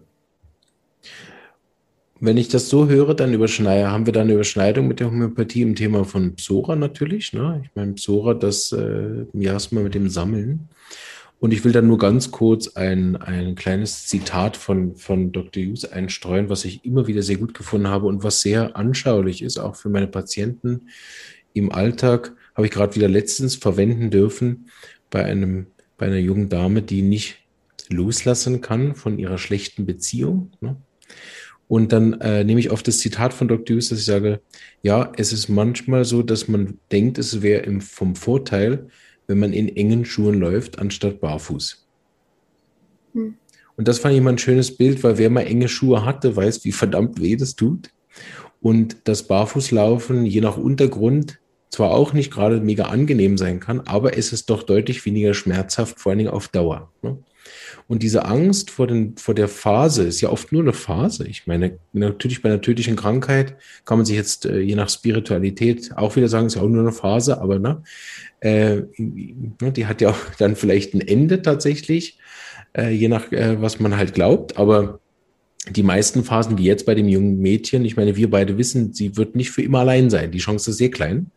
Wenn ich das so höre, dann überschneide, haben wir da eine Überschneidung mit der Homöopathie im Thema von Psora natürlich. Ne? Ich meine, Psora, das äh, Miasma mit dem Sammeln. Und ich will dann nur ganz kurz ein, ein kleines Zitat von, von Dr. Hughes einstreuen, was ich immer wieder sehr gut gefunden habe und was sehr anschaulich ist, auch für meine Patienten im Alltag. Habe ich gerade wieder letztens verwenden dürfen bei einem, bei einer jungen Dame, die nicht loslassen kann von ihrer schlechten Beziehung. Ne? Und dann äh, nehme ich oft das Zitat von Dr. Hughes, dass ich sage, ja, es ist manchmal so, dass man denkt, es wäre vom Vorteil, wenn man in engen Schuhen läuft, anstatt barfuß. Hm. Und das fand ich mal ein schönes Bild, weil wer mal enge Schuhe hatte, weiß, wie verdammt weh das tut. Und das Barfußlaufen, je nach Untergrund, zwar auch nicht gerade mega angenehm sein kann, aber es ist doch deutlich weniger schmerzhaft, vor allen Dingen auf Dauer. Ne? Und diese Angst vor, den, vor der Phase ist ja oft nur eine Phase. Ich meine, natürlich bei einer tödlichen Krankheit kann man sich jetzt äh, je nach Spiritualität auch wieder sagen, ist ja auch nur eine Phase, aber ne, äh, die hat ja auch <laughs> dann vielleicht ein Ende tatsächlich, äh, je nach äh, was man halt glaubt. Aber die meisten Phasen, wie jetzt bei dem jungen Mädchen, ich meine, wir beide wissen, sie wird nicht für immer allein sein. Die Chance ist sehr klein.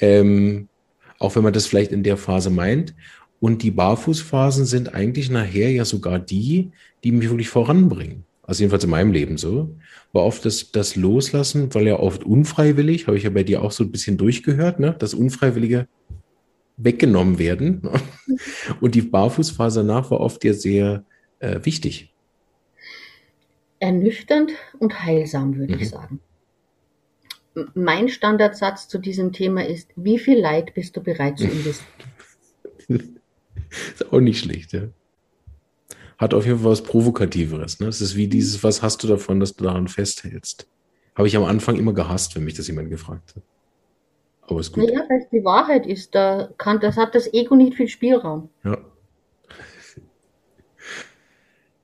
Ähm, auch wenn man das vielleicht in der Phase meint. Und die Barfußphasen sind eigentlich nachher ja sogar die, die mich wirklich voranbringen. Also jedenfalls in meinem Leben so. War oft das, das Loslassen, weil ja oft unfreiwillig, habe ich ja bei dir auch so ein bisschen durchgehört, ne? das Unfreiwillige weggenommen werden. <laughs> Und die Barfußphase danach war oft ja sehr äh, wichtig. Ernüchternd und heilsam, würde mhm. ich sagen. Mein Standardsatz zu diesem Thema ist, wie viel Leid bist du bereit zu <laughs> investieren? <laughs> ist auch nicht schlecht, ja. Hat auf jeden Fall was Provokativeres. Ne? Es ist wie dieses, was hast du davon, dass du daran festhältst? Habe ich am Anfang immer gehasst, wenn mich das jemand gefragt hat. Aber ist gut. Naja, weil es die Wahrheit ist, da kann, das hat das Ego nicht viel Spielraum. Ja.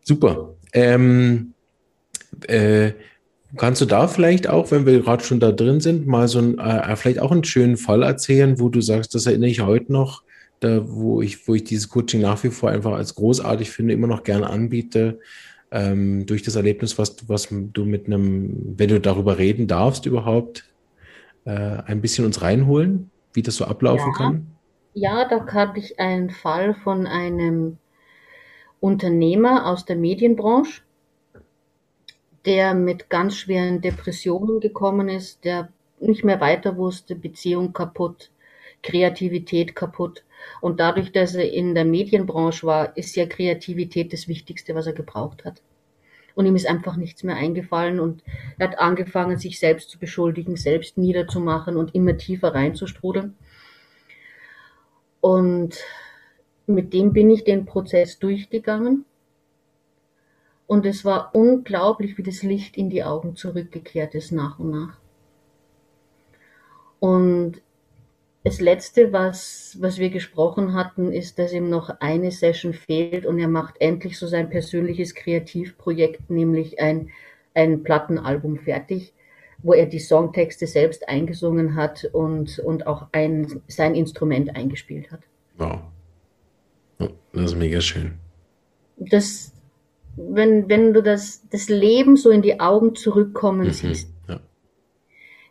Super. Ähm, äh, kannst du da vielleicht auch, wenn wir gerade schon da drin sind, mal so ein, äh, vielleicht auch einen schönen Fall erzählen, wo du sagst, das erinnere ich heute noch, da, wo ich, wo ich dieses Coaching nach wie vor einfach als großartig finde, immer noch gerne anbiete, ähm, durch das Erlebnis, was du, was du mit einem, wenn du darüber reden darfst überhaupt, äh, ein bisschen uns reinholen, wie das so ablaufen ja. kann? Ja, da hatte ich einen Fall von einem Unternehmer aus der Medienbranche, der mit ganz schweren Depressionen gekommen ist, der nicht mehr weiter wusste, Beziehung kaputt, Kreativität kaputt. Und dadurch, dass er in der Medienbranche war, ist ja Kreativität das Wichtigste, was er gebraucht hat. Und ihm ist einfach nichts mehr eingefallen und er hat angefangen, sich selbst zu beschuldigen, selbst niederzumachen und immer tiefer reinzustrudeln. Und mit dem bin ich den Prozess durchgegangen. Und es war unglaublich, wie das Licht in die Augen zurückgekehrt ist nach und nach. Und das Letzte, was, was wir gesprochen hatten, ist, dass ihm noch eine Session fehlt und er macht endlich so sein persönliches Kreativprojekt, nämlich ein, ein Plattenalbum fertig, wo er die Songtexte selbst eingesungen hat und, und auch ein, sein Instrument eingespielt hat. Wow. Das ist mega schön. Das, wenn, wenn du das, das Leben so in die Augen zurückkommen mhm. siehst,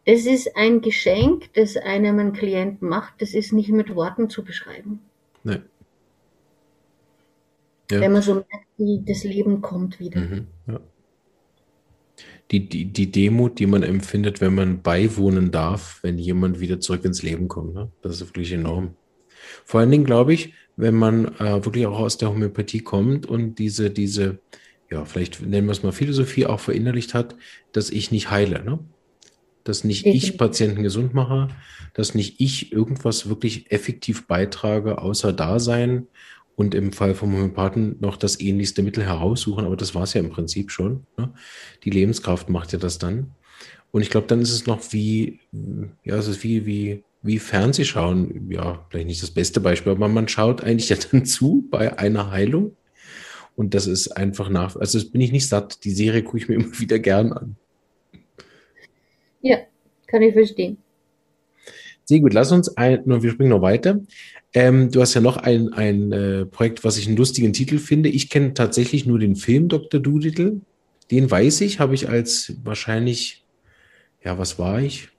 das ist ein Geschenk, das einem ein Klient macht. Das ist nicht mit Worten zu beschreiben. Nee. Ja. Wenn man so merkt, wie das Leben kommt wieder. Mhm, ja. Die, die, die Demut, die man empfindet, wenn man beiwohnen darf, wenn jemand wieder zurück ins Leben kommt, ne? das ist wirklich enorm. Vor allen Dingen glaube ich, wenn man äh, wirklich auch aus der Homöopathie kommt und diese, diese, ja, vielleicht nennen wir es mal Philosophie auch verinnerlicht hat, dass ich nicht heile. Ne? Dass nicht ich Patienten gesund mache, dass nicht ich irgendwas wirklich effektiv beitrage, außer Dasein und im Fall vom Homöopathen noch das ähnlichste Mittel heraussuchen, aber das war es ja im Prinzip schon. Ne? Die Lebenskraft macht ja das dann. Und ich glaube, dann ist es noch wie, ja, es ist wie, wie, wie Fernsehschauen, ja, vielleicht nicht das beste Beispiel, aber man schaut eigentlich ja <laughs> dann zu bei einer Heilung. Und das ist einfach nach, also das bin ich nicht satt. Die Serie gucke ich mir <laughs> immer wieder gern an. Ja, kann ich verstehen. Sehr gut, lass uns ein, wir springen noch weiter. Ähm, du hast ja noch ein, ein äh, Projekt, was ich einen lustigen Titel finde. Ich kenne tatsächlich nur den Film Dr. Doolittle. Den weiß ich, habe ich als wahrscheinlich, ja, was war ich?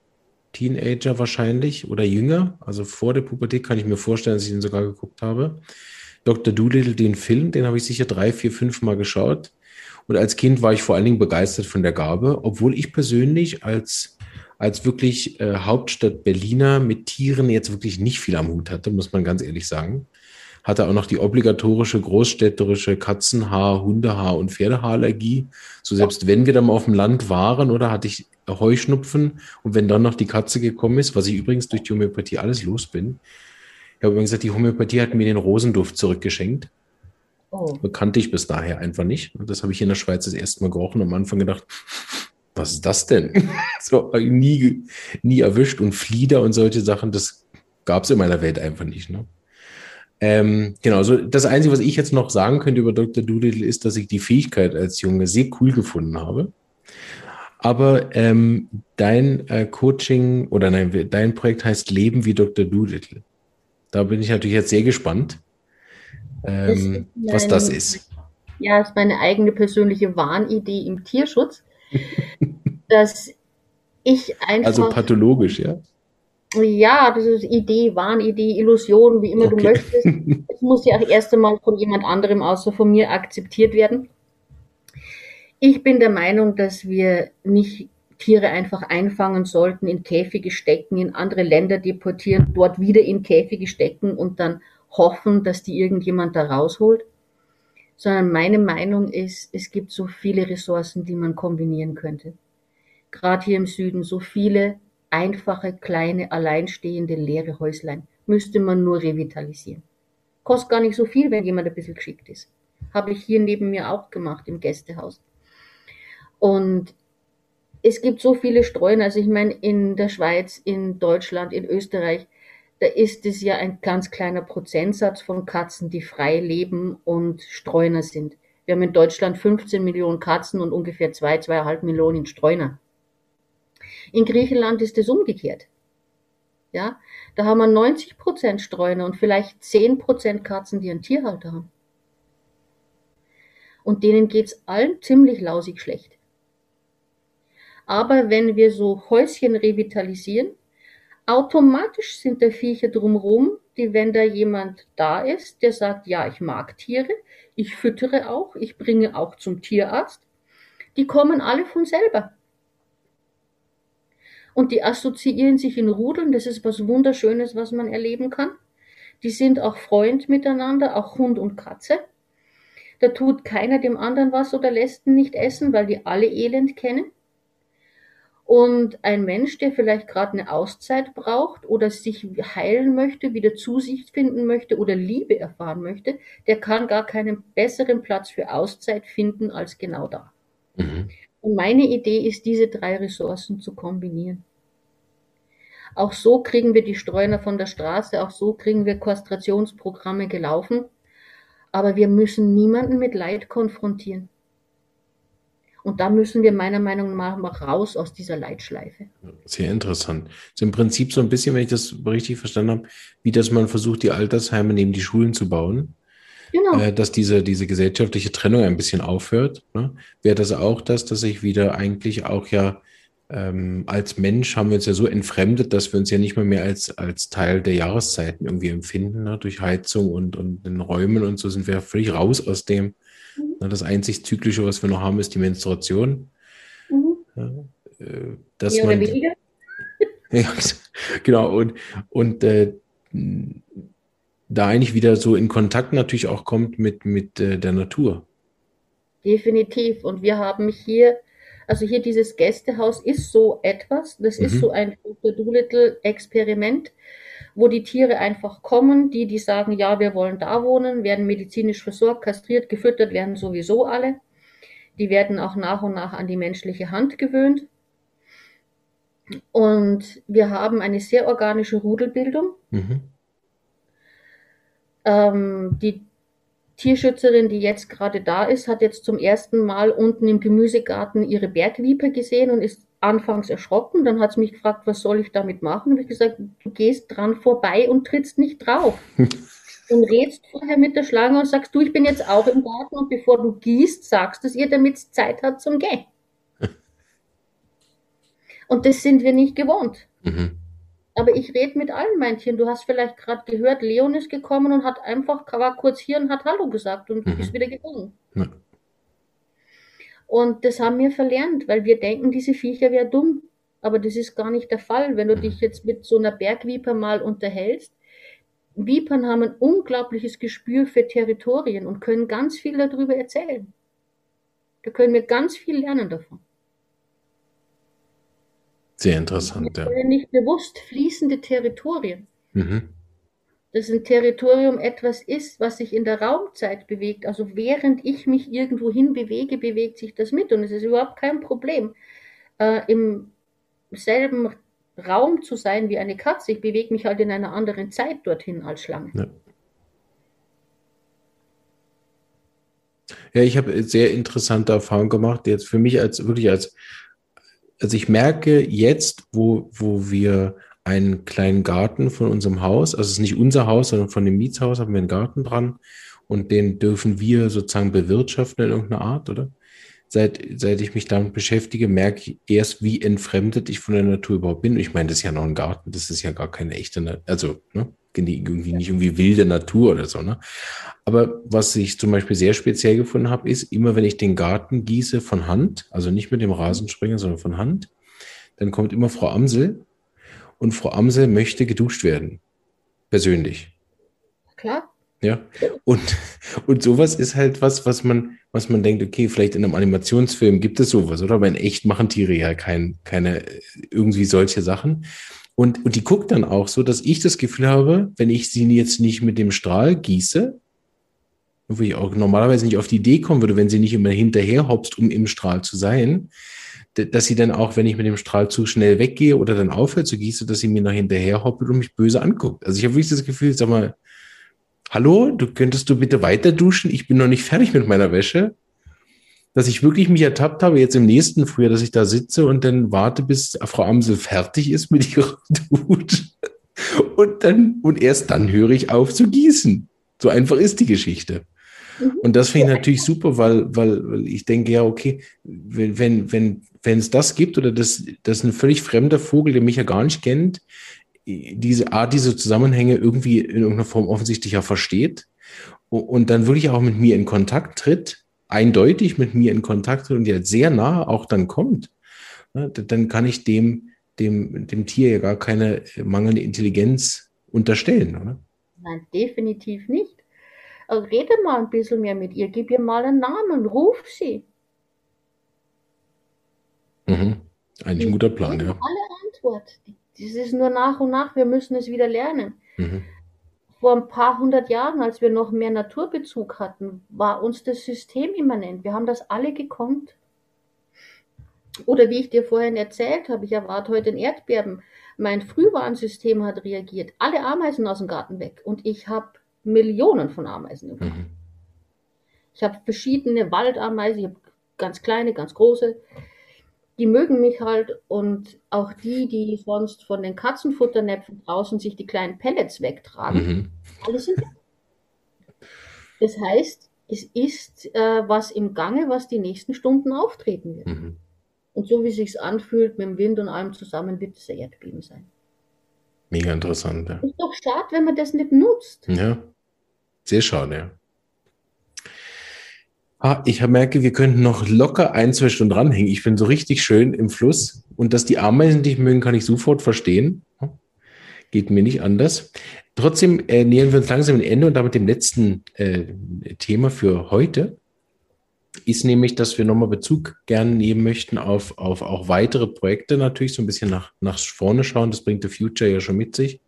Teenager wahrscheinlich oder jünger. Also vor der Pubertät kann ich mir vorstellen, dass ich den sogar geguckt habe. Dr. Doolittle, den Film, den habe ich sicher drei, vier, fünf Mal geschaut. Und als Kind war ich vor allen Dingen begeistert von der Gabe, obwohl ich persönlich als, als wirklich äh, Hauptstadt Berliner mit Tieren jetzt wirklich nicht viel am Hut hatte, muss man ganz ehrlich sagen. Hatte auch noch die obligatorische großstädterische Katzenhaar, Hundehaar und Pferdehaarallergie. So selbst wenn wir dann mal auf dem Land waren, oder hatte ich Heuschnupfen und wenn dann noch die Katze gekommen ist, was ich übrigens durch die Homöopathie alles los bin. Ich habe übrigens gesagt, die Homöopathie hat mir den Rosenduft zurückgeschenkt. Oh. Kannte ich bis daher einfach nicht. Und das habe ich in der Schweiz das erste Mal gerochen und am Anfang gedacht, was ist das denn? <laughs> so nie, nie erwischt und Flieder und solche Sachen, das gab es in meiner Welt einfach nicht. Ne? Ähm, genau, so das Einzige, was ich jetzt noch sagen könnte über Dr. Doolittle, ist, dass ich die Fähigkeit als Junge sehr cool gefunden habe. Aber ähm, dein äh, Coaching oder nein, dein Projekt heißt Leben wie Dr. Doolittle. Da bin ich natürlich jetzt sehr gespannt ähm, das was das ist. ja, ist meine eigene persönliche Wahnidee im Tierschutz, <laughs> dass ich einfach. Also pathologisch, ja? Ja, das ist Idee, Wahnidee, Illusion, wie immer okay. du möchtest. <laughs> Es muss ja auch erst einmal von jemand anderem außer von mir akzeptiert werden. Ich bin der Meinung, dass wir nicht Tiere einfach einfangen sollten, in Käfige stecken, in andere Länder deportieren, dort wieder in Käfige stecken und dann hoffen, dass die irgendjemand da rausholt. Sondern meine Meinung ist, es gibt so viele Ressourcen, die man kombinieren könnte. Gerade hier im Süden so viele einfache, kleine, alleinstehende, leere Häuslein. Müsste man nur revitalisieren. Kostet gar nicht so viel, wenn jemand ein bisschen geschickt ist. Habe ich hier neben mir auch gemacht im Gästehaus. Und es gibt so viele Streuner. Also ich meine, in der Schweiz, in Deutschland, in Österreich, da ist es ja ein ganz kleiner Prozentsatz von Katzen, die frei leben und Streuner sind. Wir haben in Deutschland 15 Millionen Katzen und ungefähr zwei, zweieinhalb Millionen Streuner. In Griechenland ist es umgekehrt. Ja, da haben wir 90 Prozent Streuner und vielleicht 10 Prozent Katzen, die einen Tierhalter haben. Und denen geht's allen ziemlich lausig schlecht. Aber wenn wir so Häuschen revitalisieren, automatisch sind da Viecher drumherum, die, wenn da jemand da ist, der sagt, ja, ich mag Tiere, ich füttere auch, ich bringe auch zum Tierarzt, die kommen alle von selber und die assoziieren sich in Rudeln. Das ist was Wunderschönes, was man erleben kann. Die sind auch Freund miteinander, auch Hund und Katze. Da tut keiner dem anderen was oder lässt ihn nicht essen, weil die alle Elend kennen. Und ein Mensch, der vielleicht gerade eine Auszeit braucht oder sich heilen möchte, wieder Zusicht finden möchte oder Liebe erfahren möchte, der kann gar keinen besseren Platz für Auszeit finden als genau da. Mhm. Und meine Idee ist, diese drei Ressourcen zu kombinieren. Auch so kriegen wir die Streuner von der Straße, auch so kriegen wir Kastrationsprogramme gelaufen. Aber wir müssen niemanden mit Leid konfrontieren. Und da müssen wir meiner Meinung nach raus aus dieser Leitschleife. Sehr interessant. ist im Prinzip so ein bisschen, wenn ich das richtig verstanden habe, wie dass man versucht, die Altersheime neben die Schulen zu bauen. Genau. Äh, dass diese, diese gesellschaftliche Trennung ein bisschen aufhört. Ne? Wäre das auch das, dass ich wieder eigentlich auch ja ähm, als Mensch haben wir uns ja so entfremdet, dass wir uns ja nicht mehr mehr als, als Teil der Jahreszeiten irgendwie empfinden. Ne? Durch Heizung und, und den Räumen und so sind wir völlig raus aus dem. Ne? Das einzig Zyklische, was wir noch haben, ist die Menstruation. Mhm. Ja, äh, dass ja, man, <laughs> ja, genau. Und, und äh, da eigentlich wieder so in Kontakt natürlich auch kommt mit, mit äh, der Natur. Definitiv. Und wir haben hier also hier dieses Gästehaus ist so etwas, das mhm. ist so ein Doolittle-Experiment, wo die Tiere einfach kommen, die, die sagen, ja, wir wollen da wohnen, werden medizinisch versorgt, kastriert, gefüttert, werden sowieso alle. Die werden auch nach und nach an die menschliche Hand gewöhnt. Und wir haben eine sehr organische Rudelbildung. Mhm. Ähm, die Tierschützerin, die jetzt gerade da ist, hat jetzt zum ersten Mal unten im Gemüsegarten ihre Bergviper gesehen und ist anfangs erschrocken. Dann hat sie mich gefragt, was soll ich damit machen? Habe ich gesagt, du gehst dran vorbei und trittst nicht drauf. <laughs> und redst vorher mit der Schlange und sagst, du, ich bin jetzt auch im Garten und bevor du gießt, sagst es ihr, damit es Zeit hat zum Gehen. <laughs> und das sind wir nicht gewohnt. Mhm. Aber ich rede mit allen Tieren. Du hast vielleicht gerade gehört, Leon ist gekommen und hat einfach, war kurz hier und hat Hallo gesagt und mhm. ist wieder gegangen. Ja. Und das haben wir verlernt, weil wir denken, diese Viecher wären dumm. Aber das ist gar nicht der Fall. Wenn du mhm. dich jetzt mit so einer Bergviper mal unterhältst, Vipern haben ein unglaubliches Gespür für Territorien und können ganz viel darüber erzählen. Da können wir ganz viel lernen davon. Sehr interessant, ja. Nicht bewusst fließende Territorien. Mhm. Dass ein Territorium etwas ist, was sich in der Raumzeit bewegt. Also während ich mich irgendwo hin bewege, bewegt sich das mit. Und es ist überhaupt kein Problem, äh, im selben Raum zu sein wie eine Katze. Ich bewege mich halt in einer anderen Zeit dorthin als Schlange. Ja. Ja, ich habe sehr interessante Erfahrungen gemacht, jetzt für mich als wirklich als also ich merke jetzt, wo, wo wir einen kleinen Garten von unserem Haus, also es ist nicht unser Haus, sondern von dem Mietshaus haben wir einen Garten dran und den dürfen wir sozusagen bewirtschaften in irgendeiner Art, oder? Seit, seit ich mich damit beschäftige, merke ich erst, wie entfremdet ich von der Natur überhaupt bin. Ich meine, das ist ja noch ein Garten, das ist ja gar keine echte, also ne, irgendwie nicht irgendwie wilde Natur oder so. Ne? Aber was ich zum Beispiel sehr speziell gefunden habe, ist, immer wenn ich den Garten gieße von Hand, also nicht mit dem Rasensprenger, sondern von Hand, dann kommt immer Frau Amsel und Frau Amsel möchte geduscht werden. Persönlich. Klar. Ja. Und, und sowas ist halt was, was man, was man denkt, okay, vielleicht in einem Animationsfilm gibt es sowas, oder? Aber in echt machen Tiere ja kein, keine, irgendwie solche Sachen. Und, und die guckt dann auch so, dass ich das Gefühl habe, wenn ich sie jetzt nicht mit dem Strahl gieße, wo ich auch normalerweise nicht auf die Idee kommen würde, wenn sie nicht immer hinterher hopst, um im Strahl zu sein, dass sie dann auch, wenn ich mit dem Strahl zu schnell weggehe oder dann aufhört zu gießen, dass sie mir noch hinterher hoppelt und mich böse anguckt. Also ich habe wirklich das Gefühl, sag mal, hallo, du könntest du bitte weiter duschen? Ich bin noch nicht fertig mit meiner Wäsche. Dass ich wirklich mich ertappt habe, jetzt im nächsten Frühjahr, dass ich da sitze und dann warte, bis Frau Amsel fertig ist mit ihrer <laughs> Dusche. Und dann, und erst dann höre ich auf zu gießen. So einfach ist die Geschichte. Mhm. Und das finde ich natürlich super, weil, weil, weil ich denke, ja, okay, wenn, wenn, wenn, wenn es das gibt oder das, das ein völlig fremder Vogel, der mich ja gar nicht kennt, diese Art, diese Zusammenhänge irgendwie in irgendeiner Form offensichtlich ja versteht und dann wirklich auch mit mir in Kontakt tritt, eindeutig mit mir in Kontakt tritt und ja sehr nah auch dann kommt, ne, dann kann ich dem, dem, dem Tier ja gar keine mangelnde Intelligenz unterstellen, oder? Nein, definitiv nicht. Rede mal ein bisschen mehr mit ihr, gib ihr mal einen Namen, ruf sie. Mhm. Eigentlich ein guter Plan, ja. Alle Antwort. Das ist nur nach und nach, wir müssen es wieder lernen. Mhm. Vor ein paar hundert Jahren, als wir noch mehr Naturbezug hatten, war uns das System immanent. Wir haben das alle gekonnt. Oder wie ich dir vorhin erzählt habe, ich erwarte heute ein Erdbeben. Mein Frühwarnsystem hat reagiert. Alle Ameisen aus dem Garten weg. Und ich habe Millionen von Ameisen im Garten. Mhm. Ich habe verschiedene Waldameisen, ich habe ganz kleine, ganz große die mögen mich halt und auch die, die sonst von den Katzenfutternäpfen draußen sich die kleinen Pellets wegtragen, mhm. alle sind Das heißt, es ist äh, was im Gange, was die nächsten Stunden auftreten wird. Mhm. Und so wie sich's anfühlt, mit dem Wind und allem zusammen, wird es ein Erdbeben sein. Mega interessant, ja. Ist doch schade, wenn man das nicht nutzt. Ja, sehr schade, ja. Ah, ich merke, wir könnten noch locker ein, zwei Stunden dranhängen. Ich bin so richtig schön im Fluss. Und dass die Ameisen dich mögen, kann ich sofort verstehen. Geht mir nicht anders. Trotzdem äh, nähern wir uns langsam dem Ende und damit dem letzten äh, Thema für heute ist nämlich, dass wir nochmal Bezug gerne nehmen möchten auf, auf auch weitere Projekte natürlich, so ein bisschen nach, nach vorne schauen. Das bringt The Future ja schon mit sich.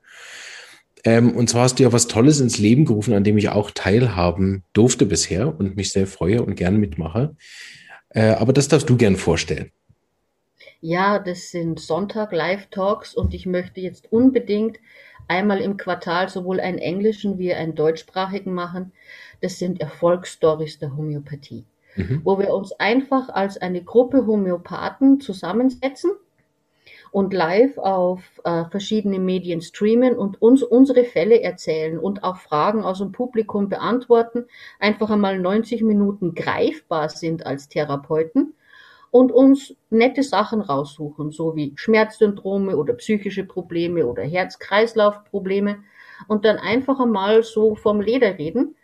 Ähm, und zwar hast du ja was Tolles ins Leben gerufen, an dem ich auch teilhaben durfte bisher und mich sehr freue und gerne mitmache. Äh, aber das darfst du gern vorstellen. Ja, das sind Sonntag Live-Talks und ich möchte jetzt unbedingt einmal im Quartal sowohl einen englischen wie einen deutschsprachigen machen. Das sind Erfolgsstories der Homöopathie, mhm. wo wir uns einfach als eine Gruppe Homöopathen zusammensetzen und live auf äh, verschiedene Medien streamen und uns unsere Fälle erzählen und auch Fragen aus dem Publikum beantworten, einfach einmal 90 Minuten greifbar sind als Therapeuten und uns nette Sachen raussuchen, so wie Schmerzsyndrome oder psychische Probleme oder Herz-Kreislauf-Probleme und dann einfach einmal so vom Leder reden.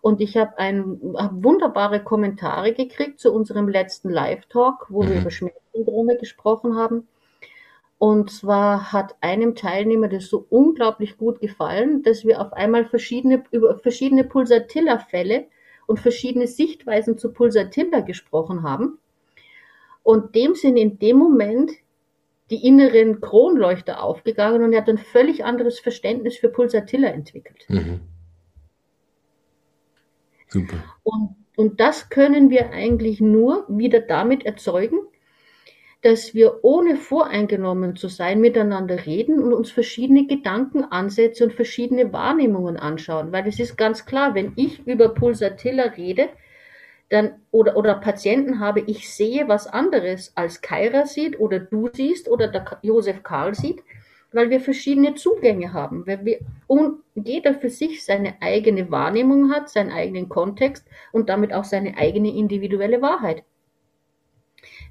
Und ich habe hab wunderbare Kommentare gekriegt zu unserem letzten Live-Talk, wo mhm. wir über Schmerzsyndrome gesprochen haben. Und zwar hat einem Teilnehmer das so unglaublich gut gefallen, dass wir auf einmal verschiedene, über verschiedene Pulsatilla-Fälle und verschiedene Sichtweisen zu Pulsatilla gesprochen haben. Und dem sind in dem Moment die inneren Kronleuchter aufgegangen und er hat ein völlig anderes Verständnis für Pulsatilla entwickelt. Mhm. Super. Und, und das können wir eigentlich nur wieder damit erzeugen, dass wir ohne voreingenommen zu sein miteinander reden und uns verschiedene Gedankenansätze und verschiedene Wahrnehmungen anschauen. Weil es ist ganz klar, wenn ich über Pulsatilla rede, dann, oder, oder Patienten habe, ich sehe was anderes als Kaira sieht oder du siehst oder der Josef Karl sieht, weil wir verschiedene Zugänge haben, weil wir, und jeder für sich seine eigene Wahrnehmung hat, seinen eigenen Kontext und damit auch seine eigene individuelle Wahrheit.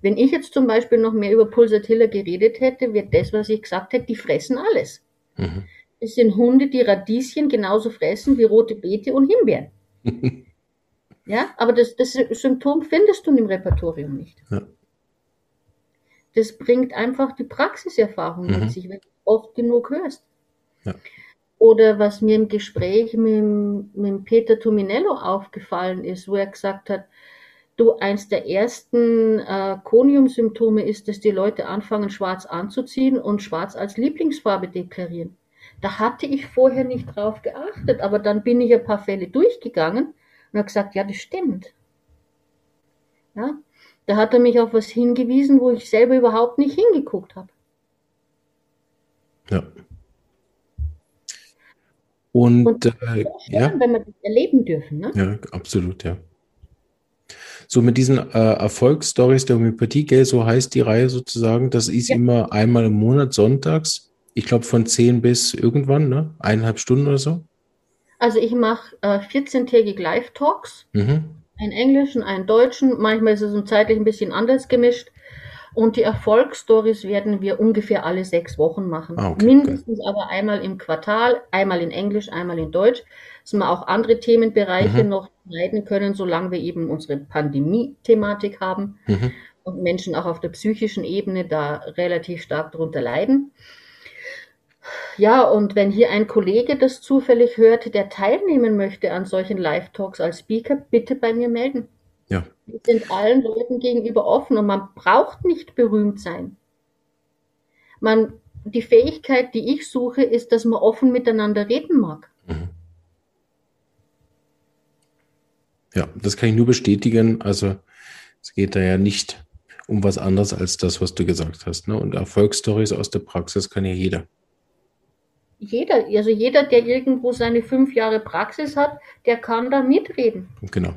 Wenn ich jetzt zum Beispiel noch mehr über Pulsatilla geredet hätte, wird das, was ich gesagt hätte, die fressen alles. Mhm. Es sind Hunde, die Radieschen genauso fressen wie rote Beete und Himbeeren. <laughs> ja, aber das, das Symptom findest du im Repertorium nicht. Ja. Das bringt einfach die Praxiserfahrung mhm. mit sich, wenn oft genug hörst. Ja. Oder was mir im Gespräch mit, mit Peter Tominello aufgefallen ist, wo er gesagt hat, du, eins der ersten äh, Konium-Symptome ist, dass die Leute anfangen, schwarz anzuziehen und schwarz als Lieblingsfarbe deklarieren. Da hatte ich vorher nicht drauf geachtet, aber dann bin ich ein paar Fälle durchgegangen und habe gesagt, ja, das stimmt. Ja, da hat er mich auf was hingewiesen, wo ich selber überhaupt nicht hingeguckt habe. Ja. Und, und äh, ja. wenn wir das erleben dürfen. Ne? Ja, absolut, ja. So mit diesen äh, Erfolgsstories der Homöopathie, gell, so heißt die Reihe sozusagen, das ist ja. immer einmal im Monat sonntags ich glaube von 10 bis irgendwann, ne? Eineinhalb Stunden oder so? Also ich mache äh, 14-tägig Live-Talks. Mhm. Einen englischen, einen deutschen. Manchmal ist es zeitlich ein bisschen anders gemischt. Und die Erfolgsstories werden wir ungefähr alle sechs Wochen machen. Ah, okay, Mindestens okay. aber einmal im Quartal, einmal in Englisch, einmal in Deutsch, dass wir auch andere Themenbereiche mhm. noch leiten können, solange wir eben unsere Pandemie-Thematik haben mhm. und Menschen auch auf der psychischen Ebene da relativ stark darunter leiden. Ja, und wenn hier ein Kollege das zufällig hört, der teilnehmen möchte an solchen Live-Talks als Speaker, bitte bei mir melden. Ja. Wir sind allen Leuten gegenüber offen und man braucht nicht berühmt sein. Man, die Fähigkeit, die ich suche, ist, dass man offen miteinander reden mag. Mhm. Ja, das kann ich nur bestätigen. Also es geht da ja nicht um was anderes als das, was du gesagt hast. Ne? Und Erfolgsstories aus der Praxis kann ja jeder jeder, also jeder, der irgendwo seine fünf Jahre Praxis hat, der kann da mitreden. Genau.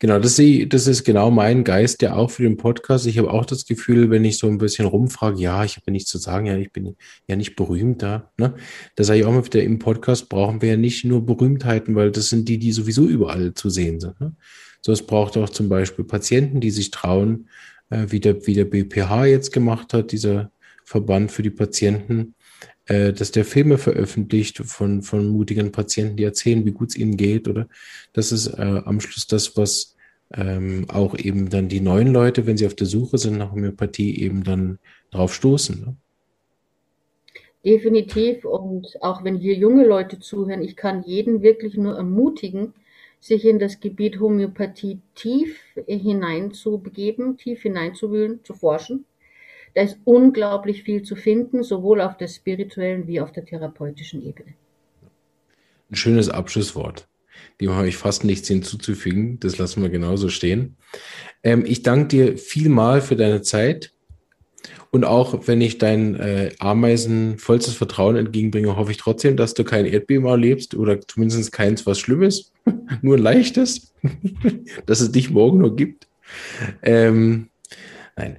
Genau, das, das ist genau mein Geist, der auch für den Podcast. Ich habe auch das Gefühl, wenn ich so ein bisschen rumfrage, ja, ich habe nichts zu sagen, ja, ich bin ja nicht berühmt da. Ne? Da sage ich auch mal wieder, im Podcast brauchen wir ja nicht nur Berühmtheiten, weil das sind die, die sowieso überall zu sehen sind. Ne? So, es braucht auch zum Beispiel Patienten, die sich trauen, äh, wie, der, wie der BPH jetzt gemacht hat, dieser Verband für die Patienten, äh, dass der Filme veröffentlicht von, von mutigen Patienten, die erzählen, wie gut es ihnen geht, oder das ist äh, am Schluss das, was ähm, auch eben dann die neuen Leute, wenn sie auf der Suche sind nach Homöopathie, eben dann drauf stoßen. Ne? Definitiv. Und auch wenn hier junge Leute zuhören, ich kann jeden wirklich nur ermutigen, sich in das Gebiet Homöopathie tief hineinzubegeben, tief hineinzuwühlen, zu forschen da ist unglaublich viel zu finden, sowohl auf der spirituellen wie auf der therapeutischen Ebene. Ein schönes Abschlusswort. Dem habe ich fast nichts hinzuzufügen. Das lassen wir genauso stehen. Ähm, ich danke dir vielmal für deine Zeit. Und auch wenn ich dein äh, Ameisen vollstes Vertrauen entgegenbringe, hoffe ich trotzdem, dass du kein Erdbeben erlebst oder zumindest keins was Schlimmes, <laughs> nur ein leichtes, <laughs> dass es dich morgen noch gibt. Ähm, nein.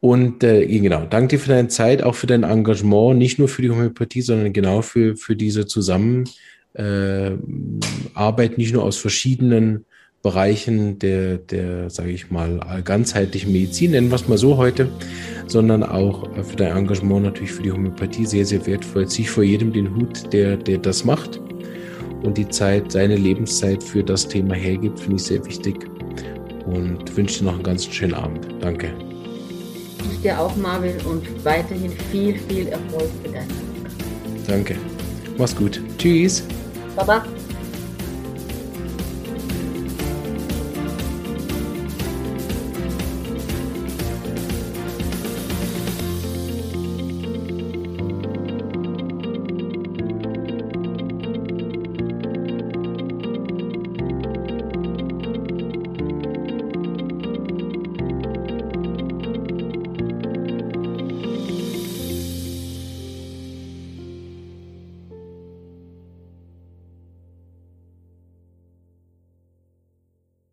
Und äh, genau, danke dir für deine Zeit, auch für dein Engagement, nicht nur für die Homöopathie, sondern genau für, für diese Zusammenarbeit, äh, nicht nur aus verschiedenen Bereichen der, der sage ich mal, ganzheitlichen Medizin, nennen wir es mal so heute, sondern auch für dein Engagement natürlich für die Homöopathie sehr, sehr wertvoll. Zieh vor jedem den Hut, der, der das macht und die Zeit, seine Lebenszeit für das Thema hergibt, finde ich sehr wichtig und wünsche dir noch einen ganz schönen Abend. Danke ich dir auch, Marvin, und weiterhin viel, viel Erfolg für deinen. Danke. Mach's gut. Tschüss. Baba.